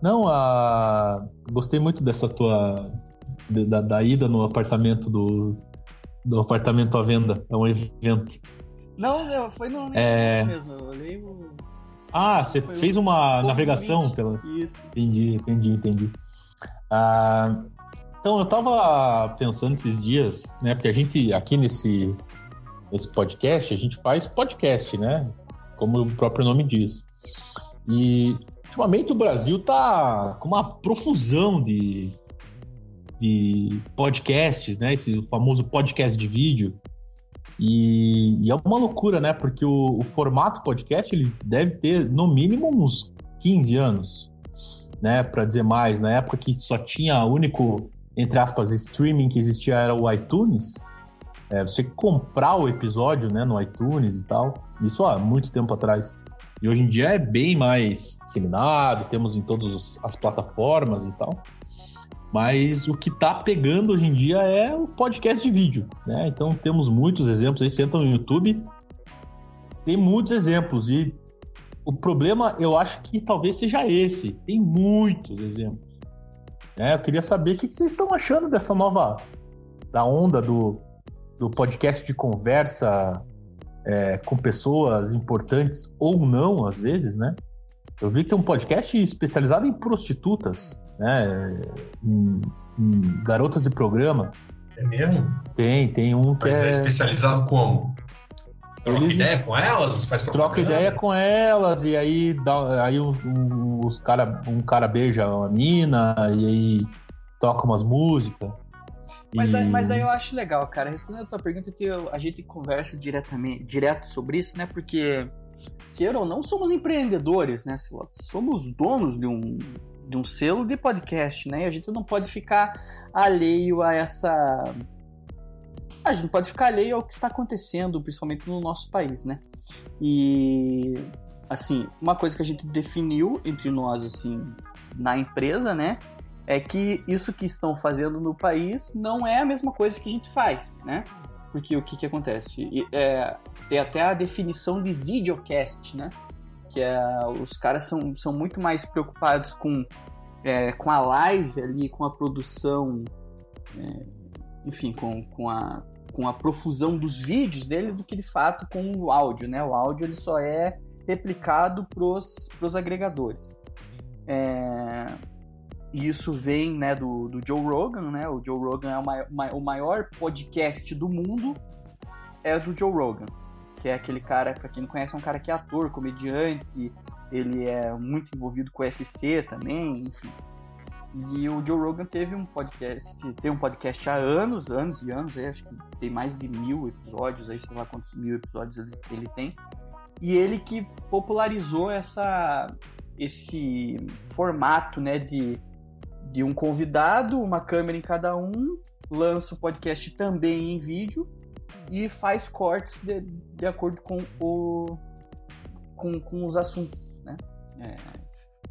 Speaker 3: Não, a... gostei muito dessa tua. Da, da ida no apartamento do. Do apartamento à venda. É um evento.
Speaker 4: Não, não, foi no
Speaker 3: É.
Speaker 4: mesmo. Eu olhei o.
Speaker 3: Ah, você
Speaker 4: Foi
Speaker 3: fez
Speaker 4: um
Speaker 3: uma
Speaker 4: um
Speaker 3: navegação pela.
Speaker 4: Isso.
Speaker 3: Entendi, entendi, entendi. Ah, então, eu tava pensando esses dias, né? Porque a gente, aqui nesse, nesse podcast, a gente faz podcast, né? Como o próprio nome diz. E, ultimamente, o Brasil tá com uma profusão de, de podcasts, né? Esse famoso podcast de vídeo. E, e é uma loucura, né? Porque o, o formato podcast, ele deve ter, no mínimo, uns 15 anos né, para dizer mais, na época que só tinha único entre aspas, streaming que existia era o iTunes. É, você comprar o episódio né, no iTunes e tal. Isso há muito tempo atrás. E hoje em dia é bem mais disseminado, temos em todas as plataformas e tal. Mas o que está pegando hoje em dia é o podcast de vídeo, né? Então temos muitos exemplos aí, você entra no YouTube, tem muitos exemplos e o problema eu acho que talvez seja esse, tem muitos exemplos. É, eu queria saber o que vocês estão achando dessa nova da onda do, do podcast de conversa é, com pessoas importantes ou não, às vezes, né? Eu vi que tem um podcast especializado em prostitutas, né? Em, em garotas de programa.
Speaker 2: É mesmo?
Speaker 3: Tem, tem um que
Speaker 2: Mas é...
Speaker 3: é
Speaker 2: especializado como? Troca
Speaker 3: Eles-
Speaker 2: ideia com elas? Faz
Speaker 3: troca ideia com elas e aí, dá, aí um, um- os cara, um cara beija uma mina e aí toca umas músicas.
Speaker 4: Mas,
Speaker 3: E-
Speaker 4: daí, mas daí eu acho legal, cara. Respondendo a tua pergunta, que eu- a gente conversa diretamente, direto sobre isso, né? Porque, queira ou não, somos empreendedores, né? Somos donos de um, de um selo de podcast, né? E a gente não pode ficar alheio a essa. A gente não pode ficar alheio ao que está acontecendo, principalmente no nosso país, né? E, assim, uma coisa que a gente definiu entre nós, assim, na empresa, né? é que isso que estão fazendo no país não é a mesma coisa que a gente faz, né? Porque o que que acontece? É, tem até a definição de videocast, né? Que é, os caras são, são muito mais preocupados com, é, com a live ali, com a produção, é, enfim, com, com, a, com a profusão dos vídeos dele do que de fato com o áudio, né? O áudio ele só é replicado pros, pros agregadores. É, e isso vem né, do, do Joe Rogan, né? O Joe Rogan é o mai- ma- o maior podcast do mundo, é do Joe Rogan. Que é aquele cara, pra quem não conhece, é um cara que é ator, comediante, ele é muito envolvido com o UFC também, enfim. E o Joe Rogan teve um podcast, tem um podcast há anos, anos e anos, aí, acho que tem mais de mil episódios, aí sei lá quantos mil episódios ele, ele tem. E ele que popularizou essa, esse formato, né, de de um convidado, uma câmera em cada um, lança o podcast também em vídeo e faz cortes de, de acordo com, o, com, com os assuntos né? É,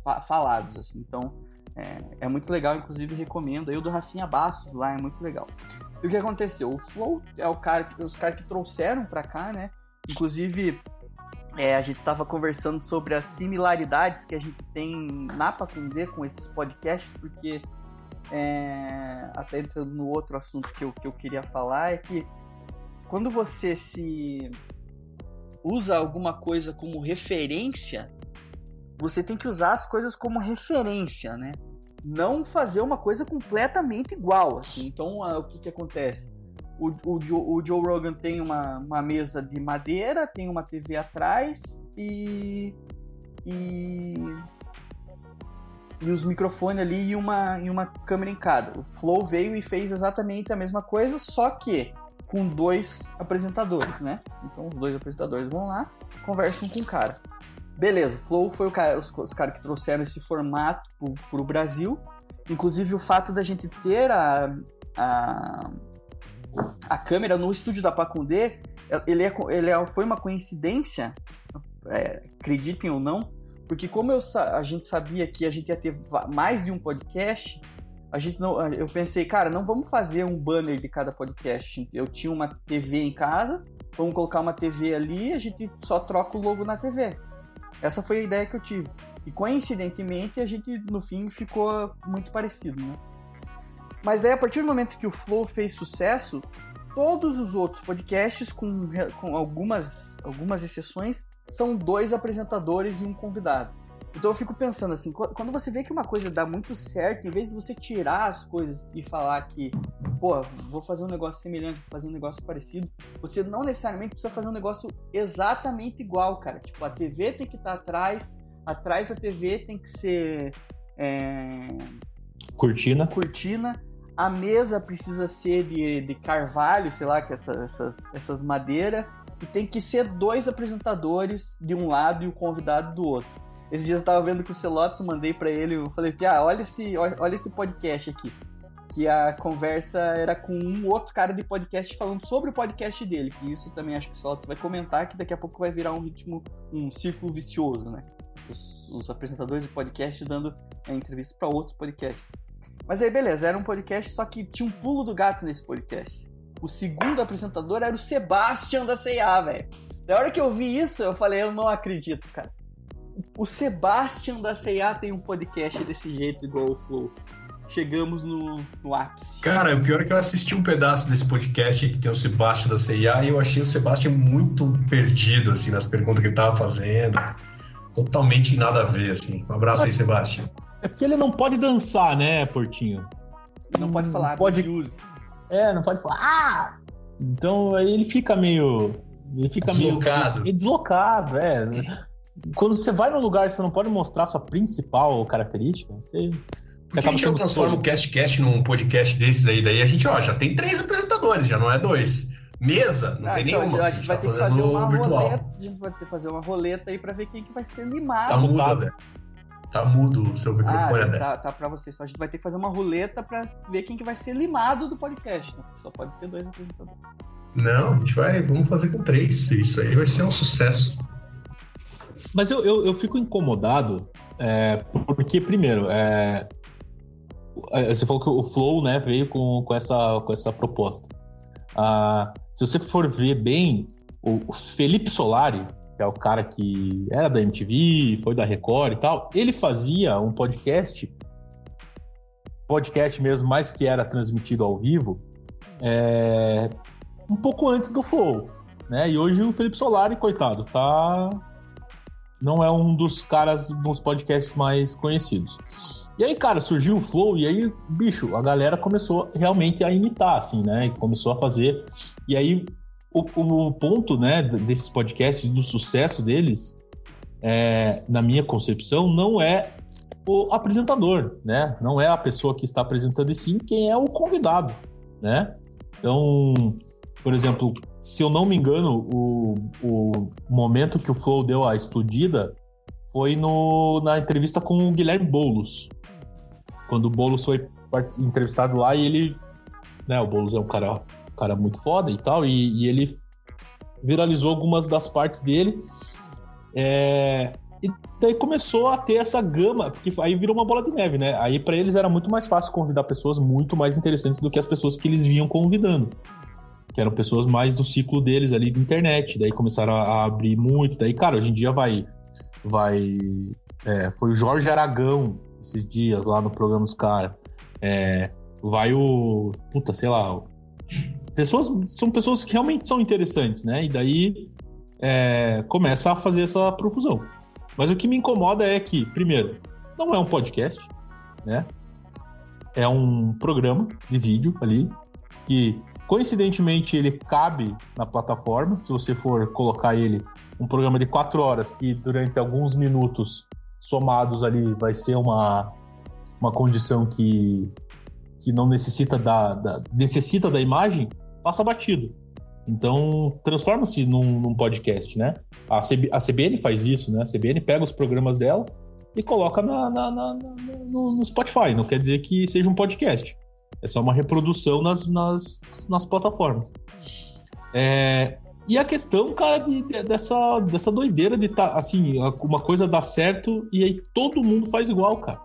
Speaker 4: fa- falados. Assim. Então é, é muito legal, inclusive recomendo. Aí o do Rafinha Bastos lá é muito legal. E o que aconteceu? O Flow é o cara, os caras que trouxeram pra cá, né? Inclusive, é, a gente tava conversando sobre as similaridades que a gente tem na Pacundê com esses podcasts, porque é, até entrando no outro assunto que eu, que eu queria falar, é que quando você se usa alguma coisa como referência, você tem que usar as coisas como referência, né? Não fazer uma coisa completamente igual, assim. Então, ah, o que que acontece? O, o, Joe, o Joe Rogan tem uma, uma mesa de madeira, tem uma TV atrás e. e. e os microfones ali e uma, e uma câmera em cada. O Flow veio e fez exatamente a mesma coisa, só que com dois apresentadores, né? Então os dois apresentadores vão lá, conversam com o cara. Beleza, Flow foi o cara, os, os caras que trouxeram esse formato pro, pro Brasil. Inclusive o fato da gente ter a, a, a câmera no estúdio da Pacundê, ele, é, ele é, foi uma coincidência, é, acreditem ou não, porque como eu, a gente sabia que a gente ia ter mais de um podcast, a gente não, eu pensei, cara, não vamos fazer um banner de cada podcast. Eu tinha uma TV em casa, vamos colocar uma TV ali, a gente só troca o logo na TV. Essa foi a ideia que eu tive. E coincidentemente a gente no fim ficou muito parecido, né? Mas daí a partir do momento que o Flow fez sucesso, todos os outros podcasts, com, com algumas, algumas exceções, são dois apresentadores e um convidado. Então eu fico pensando assim, qu- quando você vê que uma coisa dá muito certo, em vez de você tirar as coisas e falar que, pô, vou fazer um negócio semelhante, vou fazer um negócio parecido, você não necessariamente precisa fazer um negócio exatamente igual, cara. Tipo, a TV tem que estar atrás, atrás da TV tem que ser é,
Speaker 3: Cortina.
Speaker 4: cortina, a mesa precisa ser de, de carvalho, sei lá, que essa, essas, essas madeiras, e tem que ser dois apresentadores de um lado e o convidado do outro. Esses dias eu tava vendo que o Celotes, mandei pra ele, eu falei que, ah, olha esse, olha, esse podcast aqui. que a conversa era com um outro cara de podcast falando sobre o podcast dele. Que isso também acho que o Solatz vai comentar, que daqui a pouco vai virar um ritmo, um círculo vicioso, né? Os, os apresentadores de podcast dando é, entrevistas para outros podcasts. Mas aí, beleza, era um podcast, só que tinha um pulo do gato nesse podcast. O segundo apresentador era o Sebastian da C&A, velho. Da hora que eu vi isso, eu falei, eu não acredito, cara. O Sebastian da C&A tem um podcast desse jeito, igual o Flow. Chegamos no, no ápice.
Speaker 2: Cara, o pior é que eu assisti um pedaço desse podcast que tem o Sebastian da CIA e eu achei o Sebastian muito perdido, assim, nas perguntas que ele tava fazendo. Totalmente nada a ver, assim. Um abraço aí, Sebastian.
Speaker 3: É porque ele não pode dançar, né, Portinho?
Speaker 4: Não pode falar,
Speaker 3: pode-
Speaker 4: use.
Speaker 3: É, não pode falar. Ah! Então aí ele fica meio. Ele fica
Speaker 2: Deslocado.
Speaker 3: meio. Deslocado, é. Quando você vai num lugar e você não pode mostrar sua principal característica, você.
Speaker 2: Por que a gente não transforma o CastCast num podcast desses aí? Daí a gente, ó, já tem três apresentadores, já não é dois. Mesa, não
Speaker 4: Ah,
Speaker 2: tem
Speaker 4: então,
Speaker 2: nenhuma.
Speaker 4: a gente vai
Speaker 2: tá
Speaker 4: ter que
Speaker 2: fazendo
Speaker 4: fazer uma
Speaker 2: virtual.
Speaker 4: roleta. A gente vai ter que fazer uma roleta aí pra ver quem que vai ser limado.
Speaker 2: Tá mudo, André. Tá mudo o seu
Speaker 4: Ah,
Speaker 2: microfone, André.
Speaker 4: tá, tá pra você. Só a gente vai ter que fazer uma roleta pra ver quem que vai ser limado do podcast. Né? Só pode ter dois apresentadores.
Speaker 2: Não, a gente vai, vamos fazer com três. Isso aí vai ser um sucesso.
Speaker 3: Mas eu, eu, eu fico incomodado, é, porque, primeiro, é, é, você falou que o Flow né, veio com, com, essa, com essa proposta. Ah, se você for ver bem, o Felipe Solari, que é o cara que era da MTV, foi da Record e tal, ele fazia um podcast, podcast mesmo, mas que era transmitido ao vivo, é, um pouco antes do Flow. Né? E hoje o Felipe Solari, coitado, tá não é um dos caras dos podcasts mais conhecidos. E aí, cara, surgiu o Flow e aí, bicho, a galera começou realmente a imitar, assim, né? Começou a fazer. E aí, o, o ponto, né, desses podcasts, do sucesso deles, é, na minha concepção, não é o apresentador, né? Não é a pessoa que está apresentando, e sim quem é o convidado, né? Então, por exemplo, se eu não me engano, o, o momento que o Flow deu a explodida foi no, na entrevista com o Guilherme Boulos. Quando o Boulos foi entrevistado lá e ele. Né, o Boulos é um cara, um cara muito foda e tal, e, e ele viralizou algumas das partes dele. É, e daí começou a ter essa gama, porque aí virou uma bola de neve, né? Aí para eles era muito mais fácil convidar pessoas muito mais interessantes do que as pessoas que eles vinham convidando que eram pessoas mais do ciclo deles ali de internet. Daí começaram a, abrir muito. Daí, cara, hoje em dia vai. vai é, foi o Jorge Aragão esses dias lá no programa dos caras. É, vai o. Puta, sei lá. Pessoas, são pessoas que realmente são interessantes, né? E daí é, começa a fazer essa profusão. Mas o que me incomoda é que, primeiro, não é um podcast, né? É um programa de vídeo ali que Coincidentemente, ele cabe na plataforma. Se você for colocar ele um programa de quatro horas, que durante alguns minutos somados ali vai ser uma, uma condição que, que não necessita da, da- necessita da imagem, passa batido. Então, transforma-se num, num podcast, né? A, CB a CBN faz isso, né? A CBN pega os programas dela e coloca na, na- na- no, no Spotify. Não quer dizer que seja um podcast. É só uma reprodução nas, nas, nas plataformas. É, e a questão, cara, de- de- dessa, dessa doideira de tá, assim, uma coisa dá certo e aí todo mundo faz igual, cara.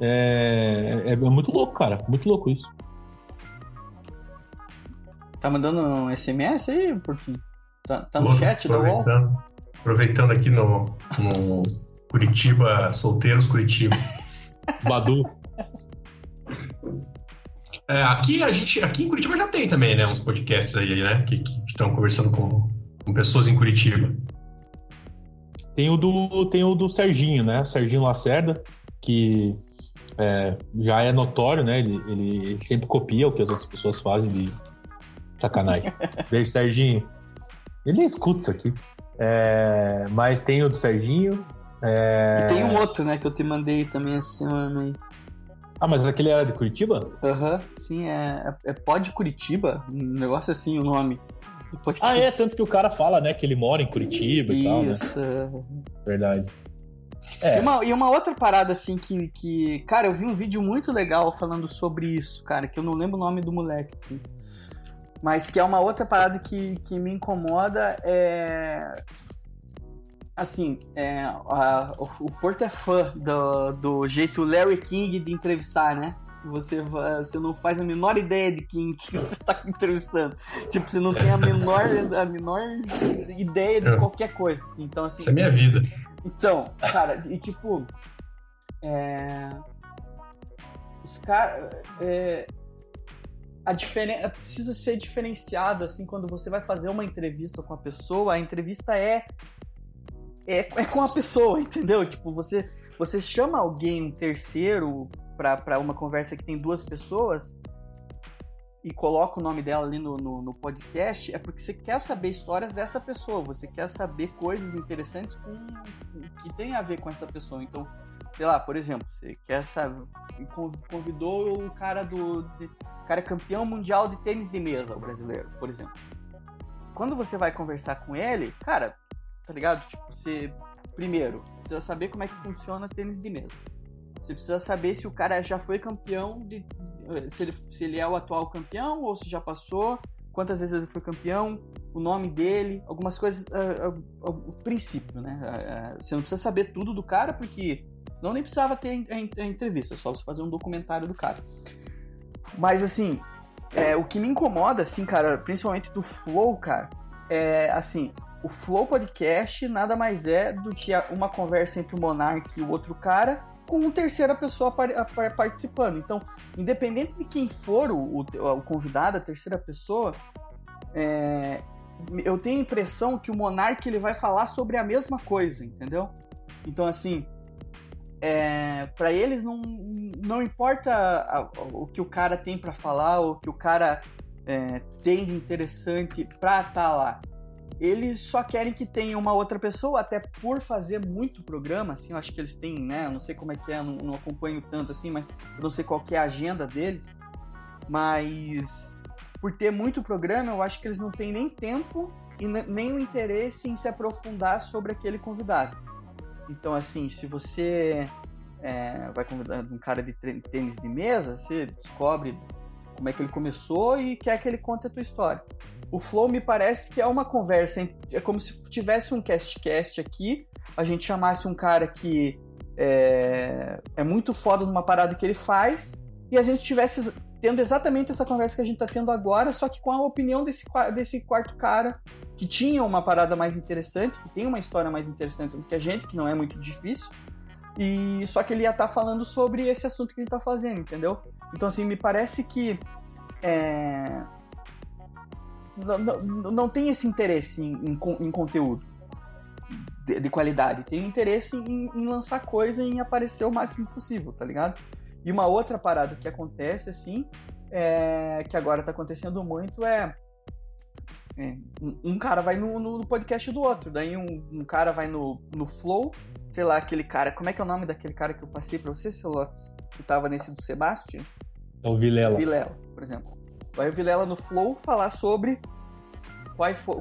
Speaker 3: É, é, é muito louco, cara. Muito louco isso.
Speaker 4: Tá mandando um SMS aí, Porquinho? Tá, tá no
Speaker 2: Tô
Speaker 4: chat da UOL?
Speaker 2: aproveitando, aproveitando aqui no, no Curitiba, Solteiros Curitiba.
Speaker 3: Badu.
Speaker 2: É, aqui a gente, aqui em Curitiba já tem também, né, uns podcasts aí, né, que que estão conversando com, com pessoas em Curitiba.
Speaker 3: Tem o do, tem o do Serginho, né? O Serginho Lacerda, que é, já é notório, né? Ele, ele sempre copia o que as outras pessoas fazem de sacanagem. Beijo, Serginho. Ele escuta isso aqui. É, mas tem o do Serginho. é-
Speaker 4: E tem um outro, né, que eu te mandei também essa semana aí.
Speaker 3: Ah, mas aquele era de Curitiba?
Speaker 4: Aham, sim, é, é Pod Curitiba, um negócio assim o nome.
Speaker 3: Ah, é, tanto que o cara fala, né, que ele mora em Curitiba e tal, né?
Speaker 4: Isso. é.
Speaker 3: Verdade.
Speaker 4: É. E, uma, e uma outra parada, assim, que, que. Cara, eu vi um vídeo muito legal falando sobre isso, cara, que eu não lembro o nome do moleque, assim. Mas que é uma outra parada que, que me incomoda é. Assim, é, a, o, Porto é fã do, do jeito Larry King de entrevistar, né? Você, você não faz a menor ideia de quem que você está entrevistando. Tipo, você não tem a menor, a menor ideia de é. qualquer coisa. Assim. Então, assim,
Speaker 2: Isso é minha vida.
Speaker 4: Então, cara, e tipo. É... Os caras. É... A diferença precisa ser diferenciado assim quando você vai fazer uma entrevista com a pessoa. A entrevista é é, é com a pessoa, entendeu? Tipo, você você chama alguém, um terceiro, para uma conversa que tem duas pessoas e coloca o nome dela ali no, no, no, podcast, é porque você quer saber histórias dessa pessoa, você quer saber coisas interessantes com, que tem a ver com essa pessoa. Então, sei lá, por exemplo, você quer saber, convidou o cara do de, cara campeão mundial de tênis de mesa, o brasileiro, por exemplo. Quando você vai conversar com ele, cara, tá ligado? Tipo, você primeiro precisa saber como é que funciona tênis de mesa você precisa saber se o cara já foi campeão, de, se, ele, se ele é o atual campeão ou se já passou, quantas vezes ele foi campeão, o nome dele, algumas coisas, uh, uh, uh, o princípio, né? você não precisa saber tudo do cara, porque senão nem precisava ter a, a entrevista, é só você fazer um documentário do cara. Mas assim, é, o que me incomoda, assim, cara, principalmente do Flow, cara, é assim, o Flow Podcast nada mais é do que uma conversa entre o Monark e o outro cara com uma terceira pessoa participando. Então, independente de quem for o, o convidado, a terceira pessoa, é, eu tenho a impressão que o monarca ele vai falar sobre a mesma coisa, entendeu? Então, assim, é, para eles não, não importa a, a, o que o cara tem para falar, ou o que o cara é, tem de interessante para estar tá lá eles só querem que tenha uma outra pessoa, até por fazer muito programa, assim, eu acho que eles têm, né, eu não sei como é que é, não, não acompanho tanto assim, mas eu não sei qual é a agenda deles, mas por ter muito programa, eu acho que eles não têm nem tempo e nem o interesse em se aprofundar sobre aquele convidado. Então, assim, se você é, vai convidar um cara de tênis de mesa, você descobre como é que ele começou e quer que ele conte a tua história. O Flow me parece que é uma conversa, é como se tivesse um cast-cast aqui, a gente chamasse um cara que é, é muito foda numa parada que ele faz, e a gente tivesse tendo exatamente essa conversa que a gente tá tendo agora, só que com a opinião desse, desse quarto cara, que tinha uma parada mais interessante, que tem uma história mais interessante do que a gente, que não é muito difícil, e só que ele ia estar tá falando sobre esse assunto que ele tá fazendo, entendeu? Então, assim, me parece que é, não, não, não tem esse interesse em, em, em conteúdo de, de, qualidade. Tem interesse em, em, lançar coisa e em aparecer o máximo possível, tá ligado? E uma outra parada que acontece, assim, é, que agora tá acontecendo muito, é. é um cara vai no, no, podcast do outro, daí um, um, cara vai no, no Flow, sei lá, aquele cara. Como é que é o nome daquele cara que eu passei pra você, seu Lotus? Que tava nesse do Sebastian?
Speaker 3: É o Vilela.
Speaker 4: Vilela, por exemplo. Vai o Vilela no Flow falar sobre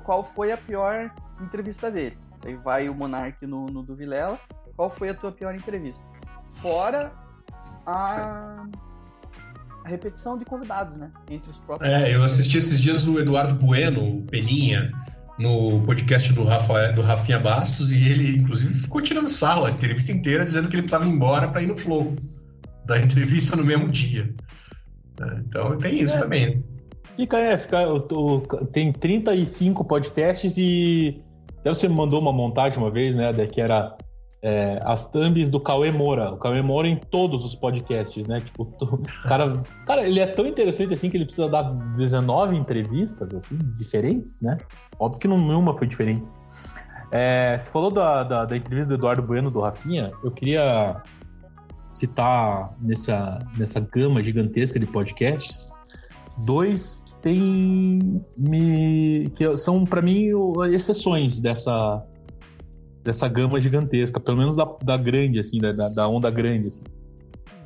Speaker 4: qual foi, a pior entrevista dele. Aí vai o Monark no, no do Vilela. Qual foi a tua pior entrevista? Fora a, a repetição de convidados, né? Entre os próprios.
Speaker 2: É, eu assisti esses dias o Eduardo Bueno, Peninha, no podcast do, Rafa, do Rafinha Bastos, e ele, inclusive, ficou tirando sarro a entrevista inteira, dizendo que ele precisava ir embora para ir no Flow da entrevista no mesmo dia. É, então tem isso é. também. Né?
Speaker 3: Fica, é, fica, eu tô, tem 35 podcasts e até você me mandou uma montagem uma vez, né, que era é, as thumbs do Cauê Moura. O Cauê Moura em todos os podcasts, né? Tipo, o cara, cara, ele é tão interessante assim que ele precisa dar 19 entrevistas, assim, diferentes, né? Óbvio que nenhuma foi diferente. É, você falou da, da, da, entrevista do Eduardo Bueno do Rafinha, eu queria citar nessa, nessa gama gigantesca de podcasts dois que tem me que são para mim exceções dessa dessa gama gigantesca, pelo menos da, da grande assim, da, da onda grande assim.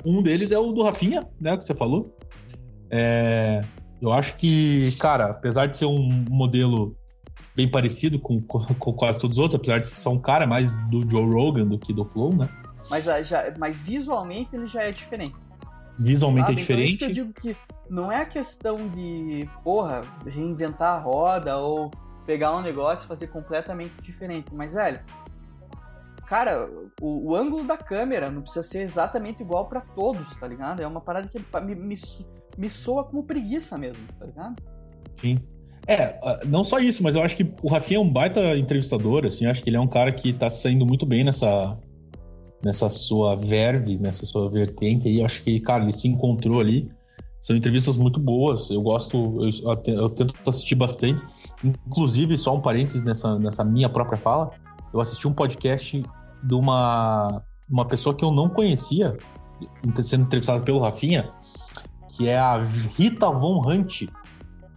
Speaker 3: Um deles é o do Rafinha, né, que você falou. É, eu acho que, cara, apesar de ser um modelo bem parecido com, com, com, quase todos os outros, apesar de ser só um cara mais do Joe Rogan do que do Flow, né?
Speaker 4: Mas, ah, já, mas visualmente ele já é diferente.
Speaker 3: Visualmente sabe? é diferente.
Speaker 4: Então, isso que eu digo que não é a questão de, porra, reinventar a roda ou pegar um negócio e fazer completamente diferente. Mas, velho, cara, o, o, ângulo da câmera não precisa ser exatamente igual para todos, tá ligado? É uma parada que me, me, me soa como preguiça mesmo, tá ligado?
Speaker 3: Sim. É, não só isso, mas eu acho que o Rafinha é um baita entrevistador, assim, acho que ele é um cara que tá saindo muito bem nessa, nessa sua verve, nessa sua vertente aí, acho que, cara, ele se encontrou ali, são entrevistas muito boas, eu gosto, eu, eu tento assistir bastante, inclusive, só um parênteses nessa, nessa minha própria fala, eu assisti um podcast de uma, uma pessoa que eu não conhecia, sendo entrevistada pelo Rafinha, que é a Rita Von Hunt,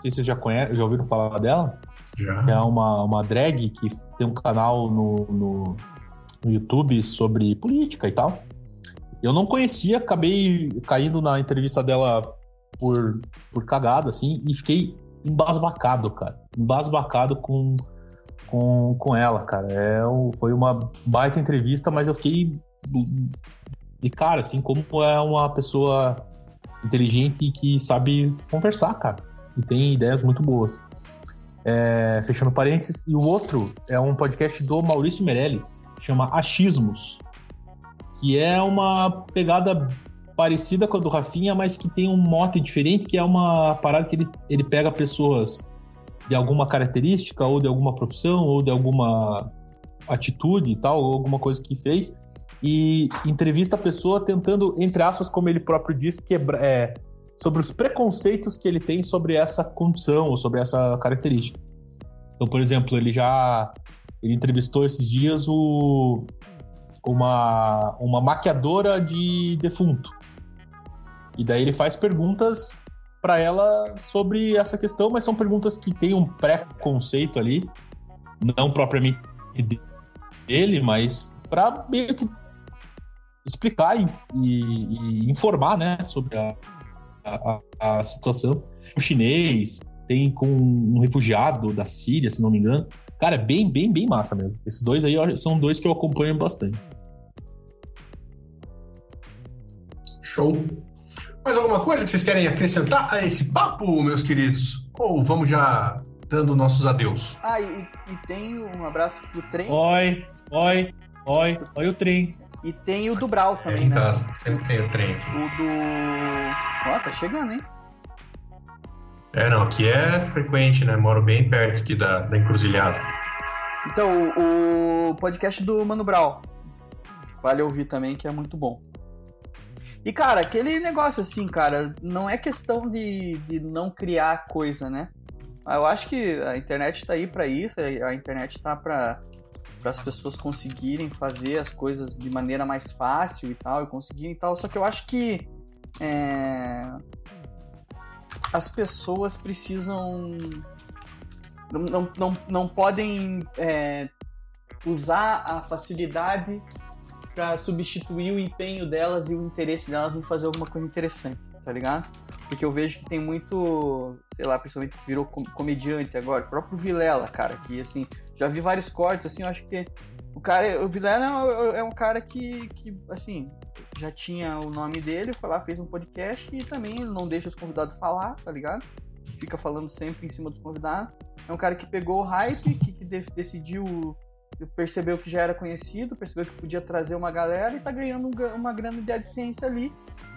Speaker 3: sei se vocês já conhecem, já ouviram falar dela.
Speaker 2: Já.
Speaker 3: É uma, uma drag que tem um canal no, no, no YouTube sobre política e tal. Eu não conhecia, acabei caindo na entrevista dela por, por cagada, assim, e fiquei embasbacado, cara. Embasbacado com, com, com ela, cara. É, foi uma baita entrevista, mas eu fiquei de cara, assim, como é uma pessoa inteligente e que sabe conversar, cara e tem ideias muito boas. É, fechando parênteses. E o outro é um podcast do Maurício Meirelles, chama Achismos, que é uma pegada parecida com a do Rafinha, mas que tem um mote diferente, que é uma parada que ele, ele pega pessoas de alguma característica, ou de alguma profissão, ou de alguma atitude e tal, ou alguma coisa que fez, e entrevista a pessoa tentando, entre aspas, como ele próprio diz, quebra, é, sobre os preconceitos que ele tem sobre essa condição ou sobre essa característica. Então, por exemplo, ele já ele entrevistou esses dias o, uma, uma maquiadora de defunto. E daí ele faz perguntas para ela sobre essa questão, mas são perguntas que têm um preconceito ali, não propriamente dele, mas para meio que explicar e, e, e, informar, né, sobre a, a, a situação. O chinês, tem com um refugiado da Síria, se não me engano. Cara, é bem, bem, bem massa mesmo. Esses dois aí são dois que eu acompanho bastante.
Speaker 2: Show. Mais alguma coisa que vocês querem acrescentar a esse papo, meus queridos? Ou vamos já dando nossos adeus?
Speaker 4: Ah, e, e tem um abraço pro trem.
Speaker 3: Oi, oi, oi, oi o trem.
Speaker 4: E tem o do Brau também, é, né?
Speaker 2: Casa. Sempre tem o trem aqui.
Speaker 4: O do. Ó, tá chegando, hein?
Speaker 2: É, não, aqui é frequente, né? Moro bem perto aqui da, da encruzilhada.
Speaker 4: Então, o, podcast do Mano Brau. Vale ouvir também, que é muito bom. E, cara, aquele negócio assim, cara, não é questão de, de não criar coisa, né? Eu acho que a internet tá aí para isso, a internet tá para as pessoas conseguirem fazer as coisas de maneira mais fácil e tal, e conseguirem e tal. Só que eu acho que é, as pessoas precisam. Não, não, não, podem é, usar a facilidade para substituir o empenho delas e o interesse delas em fazer alguma coisa interessante, tá ligado? Porque eu vejo que tem muito, sei lá, principalmente virou comediante agora, o próprio Vilela, cara, que assim, já vi vários cortes, assim, eu acho que o cara, o Vilela é, é um cara que, que, assim, já tinha o nome dele, foi lá, fez um podcast e também não deixa os convidados falar, tá ligado? Fica falando sempre em cima dos convidados. É um cara que pegou o hype, que, que decidiu percebeu que já era conhecido, percebeu que podia trazer uma galera e tá ganhando uma grana de AdSense ali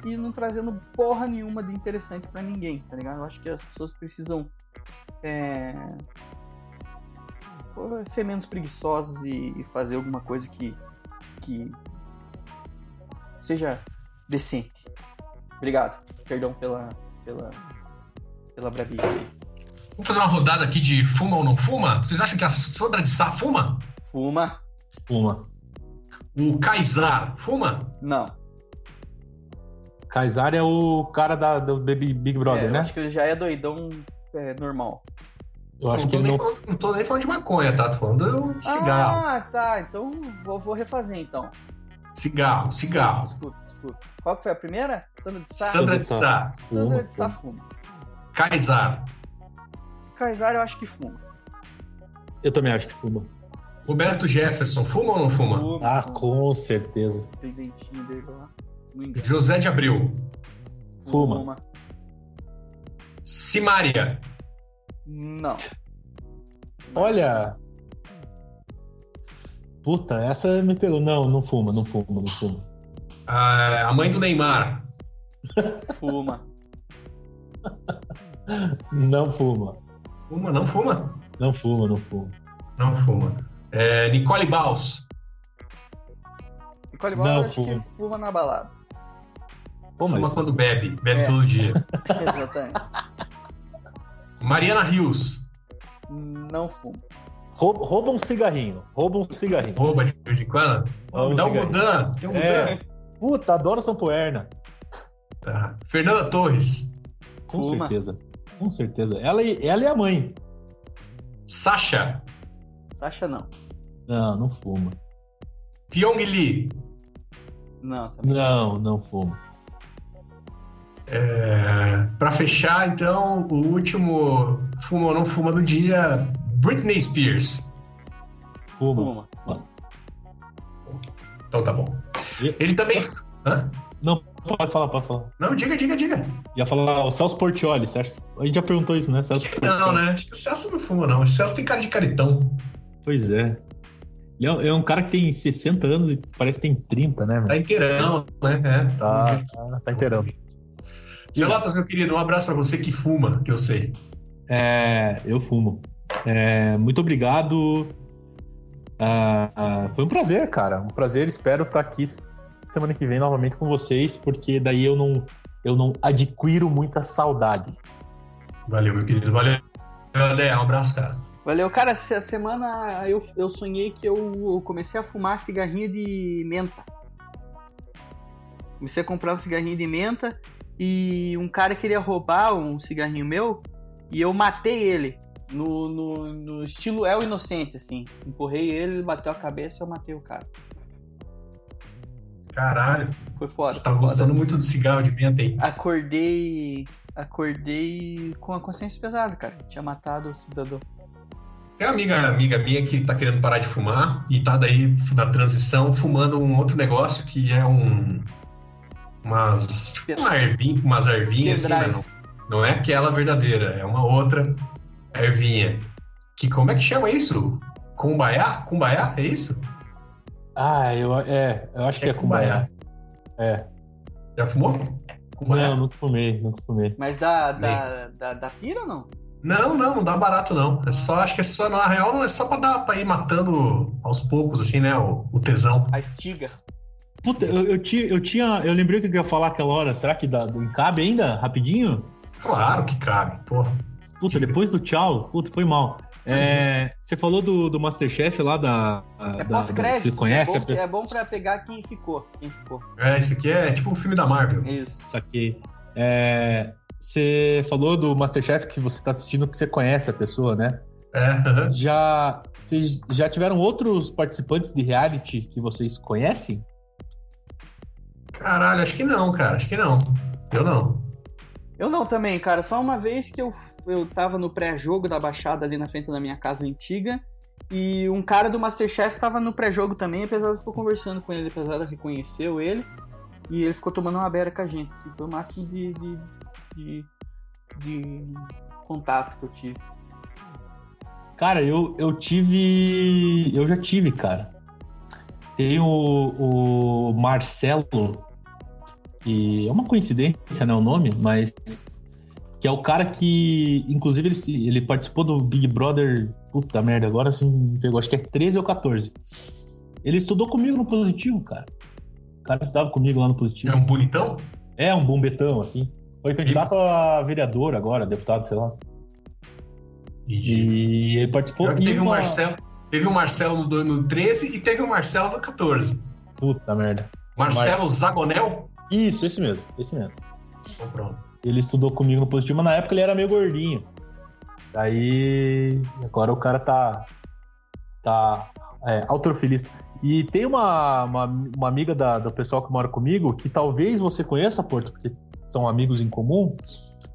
Speaker 4: e não trazendo porra nenhuma de interessante para ninguém, tá ligado? Eu acho que as pessoas precisam é, ser menos preguiçosas e, e, fazer alguma coisa que, que seja decente. Obrigado. Perdão pela, pela, pela bravice
Speaker 2: Vamos fazer uma rodada aqui de fuma ou não fuma? Vocês acham que a Sandra de Sá fuma?
Speaker 4: Fuma.
Speaker 3: Fuma.
Speaker 2: O Kaysar fuma?
Speaker 4: Não.
Speaker 3: Kaysar é o cara da, do Big, Big Brother,
Speaker 4: é,
Speaker 3: né?
Speaker 4: Acho que ele já é doidão é, normal.
Speaker 3: Eu acho
Speaker 2: não
Speaker 3: que ele não...
Speaker 2: Falando, não tô nem falando de maconha, tá? Tô falando de cigarro.
Speaker 4: Ah, tá. Então vou, vou refazer então.
Speaker 2: Cigarro, cigarro.
Speaker 4: Desculpa, desculpa. Qual que foi a primeira? Sandra de Sá?
Speaker 2: Sandra de Sá.
Speaker 4: Sandra de Sá fuma.
Speaker 2: Kaysar.
Speaker 4: Kaysar eu acho que fuma.
Speaker 3: Eu também acho que fuma.
Speaker 2: Roberto Jefferson, fuma ou não fuma?
Speaker 4: Fuma,
Speaker 3: Ah,
Speaker 4: fuma.
Speaker 3: com certeza.
Speaker 4: Tem dentinho dele lá.
Speaker 2: José de Abril.
Speaker 3: Fuma.
Speaker 2: Simária.
Speaker 4: Não.
Speaker 3: Olha. Puta, essa me pegou. Não, não fuma, não fuma, não fuma.
Speaker 2: Ah, a mãe do Neymar.
Speaker 4: Fuma.
Speaker 3: Não fuma.
Speaker 2: Fuma, não fuma?
Speaker 3: Não fuma, não fuma.
Speaker 2: Não fuma. É, Nicole Baus.
Speaker 4: Nicole
Speaker 3: Não,
Speaker 4: Bauer acho
Speaker 3: fuma.
Speaker 4: que fuma na balada.
Speaker 2: Fuma
Speaker 3: mas
Speaker 2: quando bebe. Bebe
Speaker 4: É.
Speaker 2: todo dia.
Speaker 4: Exatamente.
Speaker 2: Mariana Rios.
Speaker 4: Não fuma.
Speaker 3: Rouba, rouba um cigarrinho. Rouba um cigarrinho.
Speaker 2: Rouba de vez em quando.
Speaker 3: Rouba
Speaker 2: Me dá
Speaker 3: um.
Speaker 2: Godan. Tem um
Speaker 3: É.
Speaker 2: Godan.
Speaker 3: Puta, adoro Sampoerna.
Speaker 2: Tá. Fernanda Torres.
Speaker 3: Com
Speaker 4: Fuma.
Speaker 3: certeza. Com certeza. Ela e, ela e a mãe.
Speaker 2: Sasha.
Speaker 4: Sasha não.
Speaker 3: Não, não fuma.
Speaker 2: Pyong Lee.
Speaker 4: Não, também.
Speaker 3: Não, não fuma.
Speaker 2: É, pra fechar, então, o último fuma ou não fuma do dia, Britney Spears.
Speaker 3: Fuma.
Speaker 4: Fuma.
Speaker 2: Então tá bom. Ele também. Hã?
Speaker 3: Não, pode falar, pode falar.
Speaker 2: Não, diga, diga, diga.
Speaker 3: Ia falar o Celso Portioli, você acha? A gente já perguntou isso, né? Celso Portioli.
Speaker 2: Não, né? Acho que o Celso não fuma, não. O Celso tem cara de caritão.
Speaker 3: Pois é. Ele é, um- é cara que tem 60 anos e parece que tem 30, né,
Speaker 2: Tá
Speaker 3: meu?
Speaker 2: inteirão, né? É.
Speaker 3: Tá, tá, tá inteirão.
Speaker 2: Celotas, meu querido, um abraço pra você que fuma, que eu sei.
Speaker 3: É, eu fumo. É, muito obrigado. Ah, ah, foi um prazer, cara. Um prazer. Espero estar aqui semana que vem novamente com vocês, porque daí eu não, eu não adquiro muita saudade.
Speaker 2: Valeu, meu querido. Valeu. André, um abraço, cara.
Speaker 4: Valeu, cara. Essa semana eu, eu sonhei que eu comecei a fumar cigarrinho de menta. Comecei a comprar um cigarrinho de menta e um cara queria roubar um cigarrinho meu e eu matei ele. No, no, no estilo El Inocente, assim. Empurrei ele, ele bateu a cabeça e eu matei o cara.
Speaker 2: Caralho,
Speaker 4: Foi foda.
Speaker 2: você tá
Speaker 4: foda.
Speaker 2: gostando muito do cigarro de menta, hein?
Speaker 4: Acordei. Acordei com a consciência pesada, cara. Tinha matado o cidadão.
Speaker 2: Tem uma amiga, amiga minha que tá querendo parar de fumar e tá daí na transição fumando um outro negócio que é um. Umas. Tipo uma ervinha, umas ervinhas assim, né? Não, não é aquela verdadeira, é uma outra ervinha. Que como é que chama isso? Cumbaiá? Cumbaiá? É isso?
Speaker 3: Ah, eu, é, eu acho que
Speaker 2: É
Speaker 3: é Kumbaya.
Speaker 2: Cumbaiá.
Speaker 3: É.
Speaker 2: Já fumou? Cumbaiá?
Speaker 3: Não, nunca fumei, nunca fumei.
Speaker 4: Mas da, da, da, da pira ou não?
Speaker 2: Não, não, não dá barato não. É só, acho que é só, na real, não é só pra dar pra ir matando aos poucos, assim, né? O, o tesão.
Speaker 4: A estiga.
Speaker 3: Puta, eu, eu, tinha, eu tinha. Eu lembrei o que eu ia falar aquela hora. Será que dá, cabe ainda? Rapidinho?
Speaker 2: Claro que cabe, pô.
Speaker 3: Puta, depois do tchau, puta, foi mal. É, você falou do, do Masterchef lá da.
Speaker 4: É
Speaker 3: da-
Speaker 4: pós-crédito.
Speaker 3: Você conhece
Speaker 4: é
Speaker 3: a
Speaker 4: bom,
Speaker 3: pessoa?
Speaker 4: é bom pra pegar quem ficou. Quem ficou.
Speaker 2: É, isso aqui é tipo um filme da Marvel.
Speaker 4: Isso.
Speaker 3: Saquei. É, você falou do Masterchef que você tá assistindo porque você conhece a pessoa, né?
Speaker 2: É.
Speaker 3: Já, vocês já tiveram outros participantes de reality que vocês conhecem?
Speaker 2: Caralho, acho que não, cara. Acho que não. Eu não.
Speaker 4: Eu não também, cara. Só uma vez que eu, eu tava no pré-jogo da Baixada ali na frente da minha casa antiga. E um cara do Masterchef tava no pré-jogo também, apesar de eu conversando com ele, apesar de reconheceu ele. E ele ficou tomando uma beira com a gente. assim, foi o máximo de, de, de, de contato que eu tive.
Speaker 3: Cara, eu, eu tive. Eu já tive, cara. Tem o, o Marcelo, que é uma coincidência, né? O nome, mas. Que é o cara que. Inclusive, ele, ele participou do Big Brother. Puta merda, agora sim me pegou. Acho que é 13 ou 14. Ele estudou comigo no positivo, cara. O cara estudava comigo lá no
Speaker 2: É
Speaker 3: positivo.
Speaker 2: um bonitão?
Speaker 3: É um bombetão, assim. Foi candidato a vereador agora, deputado, sei lá. E ele participou e
Speaker 2: teve um
Speaker 3: uma-
Speaker 2: Marcelo. Teve um Marcelo no, do- no 13 e teve um Marcelo no 14.
Speaker 3: Puta merda.
Speaker 2: Marcelo Zagonel?
Speaker 3: Isso, esse mesmo, esse mesmo.
Speaker 2: Então, pronto.
Speaker 3: Ele estudou comigo no positivo, mas na época ele era meio gordinho. Daí. Agora o cara tá. Tá. É, autorofilista. E tem uma, uma, uma amiga da, do pessoal que mora comigo, que talvez você conheça, Porto, porque são amigos em comum,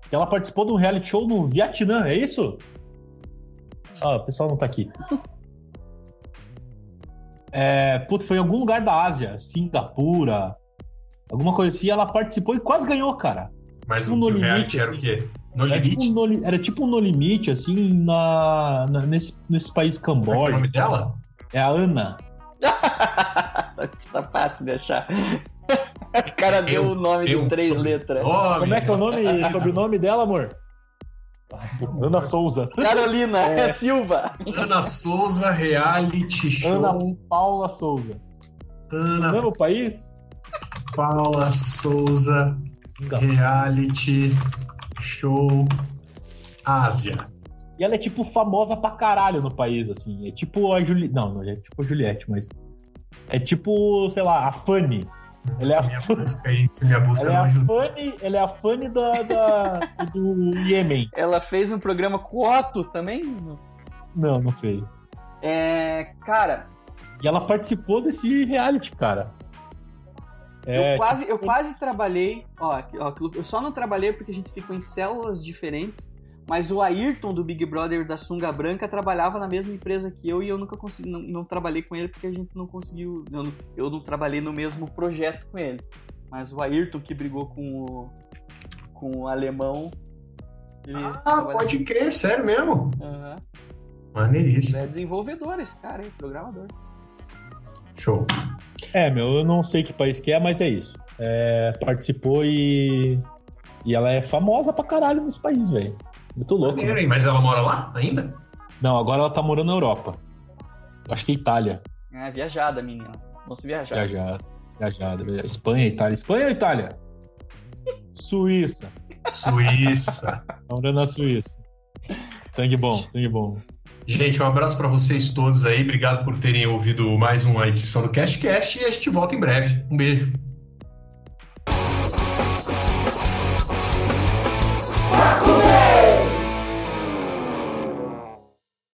Speaker 3: que ela participou de um reality show no Vietnã, é isso? Ah, o pessoal não tá aqui. É, putz, foi em algum lugar da Ásia, Singapura, alguma coisa assim. Ela participou e quase ganhou, cara.
Speaker 2: Mas
Speaker 3: Tipo
Speaker 2: o,
Speaker 3: no
Speaker 2: o
Speaker 3: limite,
Speaker 2: era o
Speaker 3: assim.
Speaker 2: quê? No
Speaker 3: Era tipo,
Speaker 2: limite?
Speaker 3: um no, era tipo um no limite, assim, na, na- nesse, nesse país
Speaker 2: Como é que é o
Speaker 3: Camboja.
Speaker 2: nome dela?
Speaker 3: É a Ana.
Speaker 4: tá fácil de achar. O cara deu
Speaker 2: Eu
Speaker 4: o nome
Speaker 2: tenho
Speaker 4: de três letras.
Speaker 3: Como é que é o nome, sobrenome dela, amor? Ana Souza.
Speaker 4: Carolina
Speaker 3: É.
Speaker 4: Silva.
Speaker 2: Ana Souza Reality Show.
Speaker 3: Ana Paula Souza.
Speaker 2: Ana
Speaker 3: Mesmo país?
Speaker 2: Paula Souza. Reality Show Ásia.
Speaker 3: E ela é, tipo, famosa pra caralho no país, assim. É tipo a Juliette. Não, não é tipo a Juliette, mas. É tipo, sei lá, a Fanny. Ela é a Fanny. Ela é a. Fanny, ela é a Fanny da, da- do Iêmen.
Speaker 4: Ela fez um programa com o Otto também.
Speaker 3: Não, não fez.
Speaker 4: É, cara,
Speaker 3: E ela participou desse reality, cara. É,
Speaker 4: eu, quase, eu quase trabalhei. Ó, ó, eu só não trabalhei porque a gente ficou em células diferentes. Mas o Ayrton do Big Brother da Sunga Branca trabalhava na mesma empresa que eu e eu nunca consegui, não, não trabalhei com ele porque a gente não conseguiu. Eu não, eu não trabalhei no mesmo projeto com ele. Mas o Ayrton que brigou com o, com o alemão. Ele
Speaker 2: Ah, pode crer, sério mesmo.
Speaker 4: Aham.
Speaker 2: Maneiríssimo.
Speaker 4: Ele é desenvolvedor, esse cara aí, programador.
Speaker 2: Show.
Speaker 3: É, meu, eu não sei que país que é, mas é isso. É, participou e. E ela é famosa pra caralho nesse país, velho. Muito louco.
Speaker 2: Maneiro,
Speaker 3: né?
Speaker 2: Mas ela mora lá ainda?
Speaker 3: Não, agora ela tá morando na Europa. Acho que é Itália.
Speaker 4: É, viajada, menina. Vamos viajar.
Speaker 3: Viajada. Viajada. viajada. Espanha, Itália. Espanha ou Itália? Suíça.
Speaker 2: Suíça.
Speaker 3: Tá morando na Suíça. Sangue bom, sangue bom.
Speaker 2: Gente, um abraço pra vocês todos aí. Obrigado por terem ouvido mais uma edição do CastCast e a gente volta em breve. Um beijo.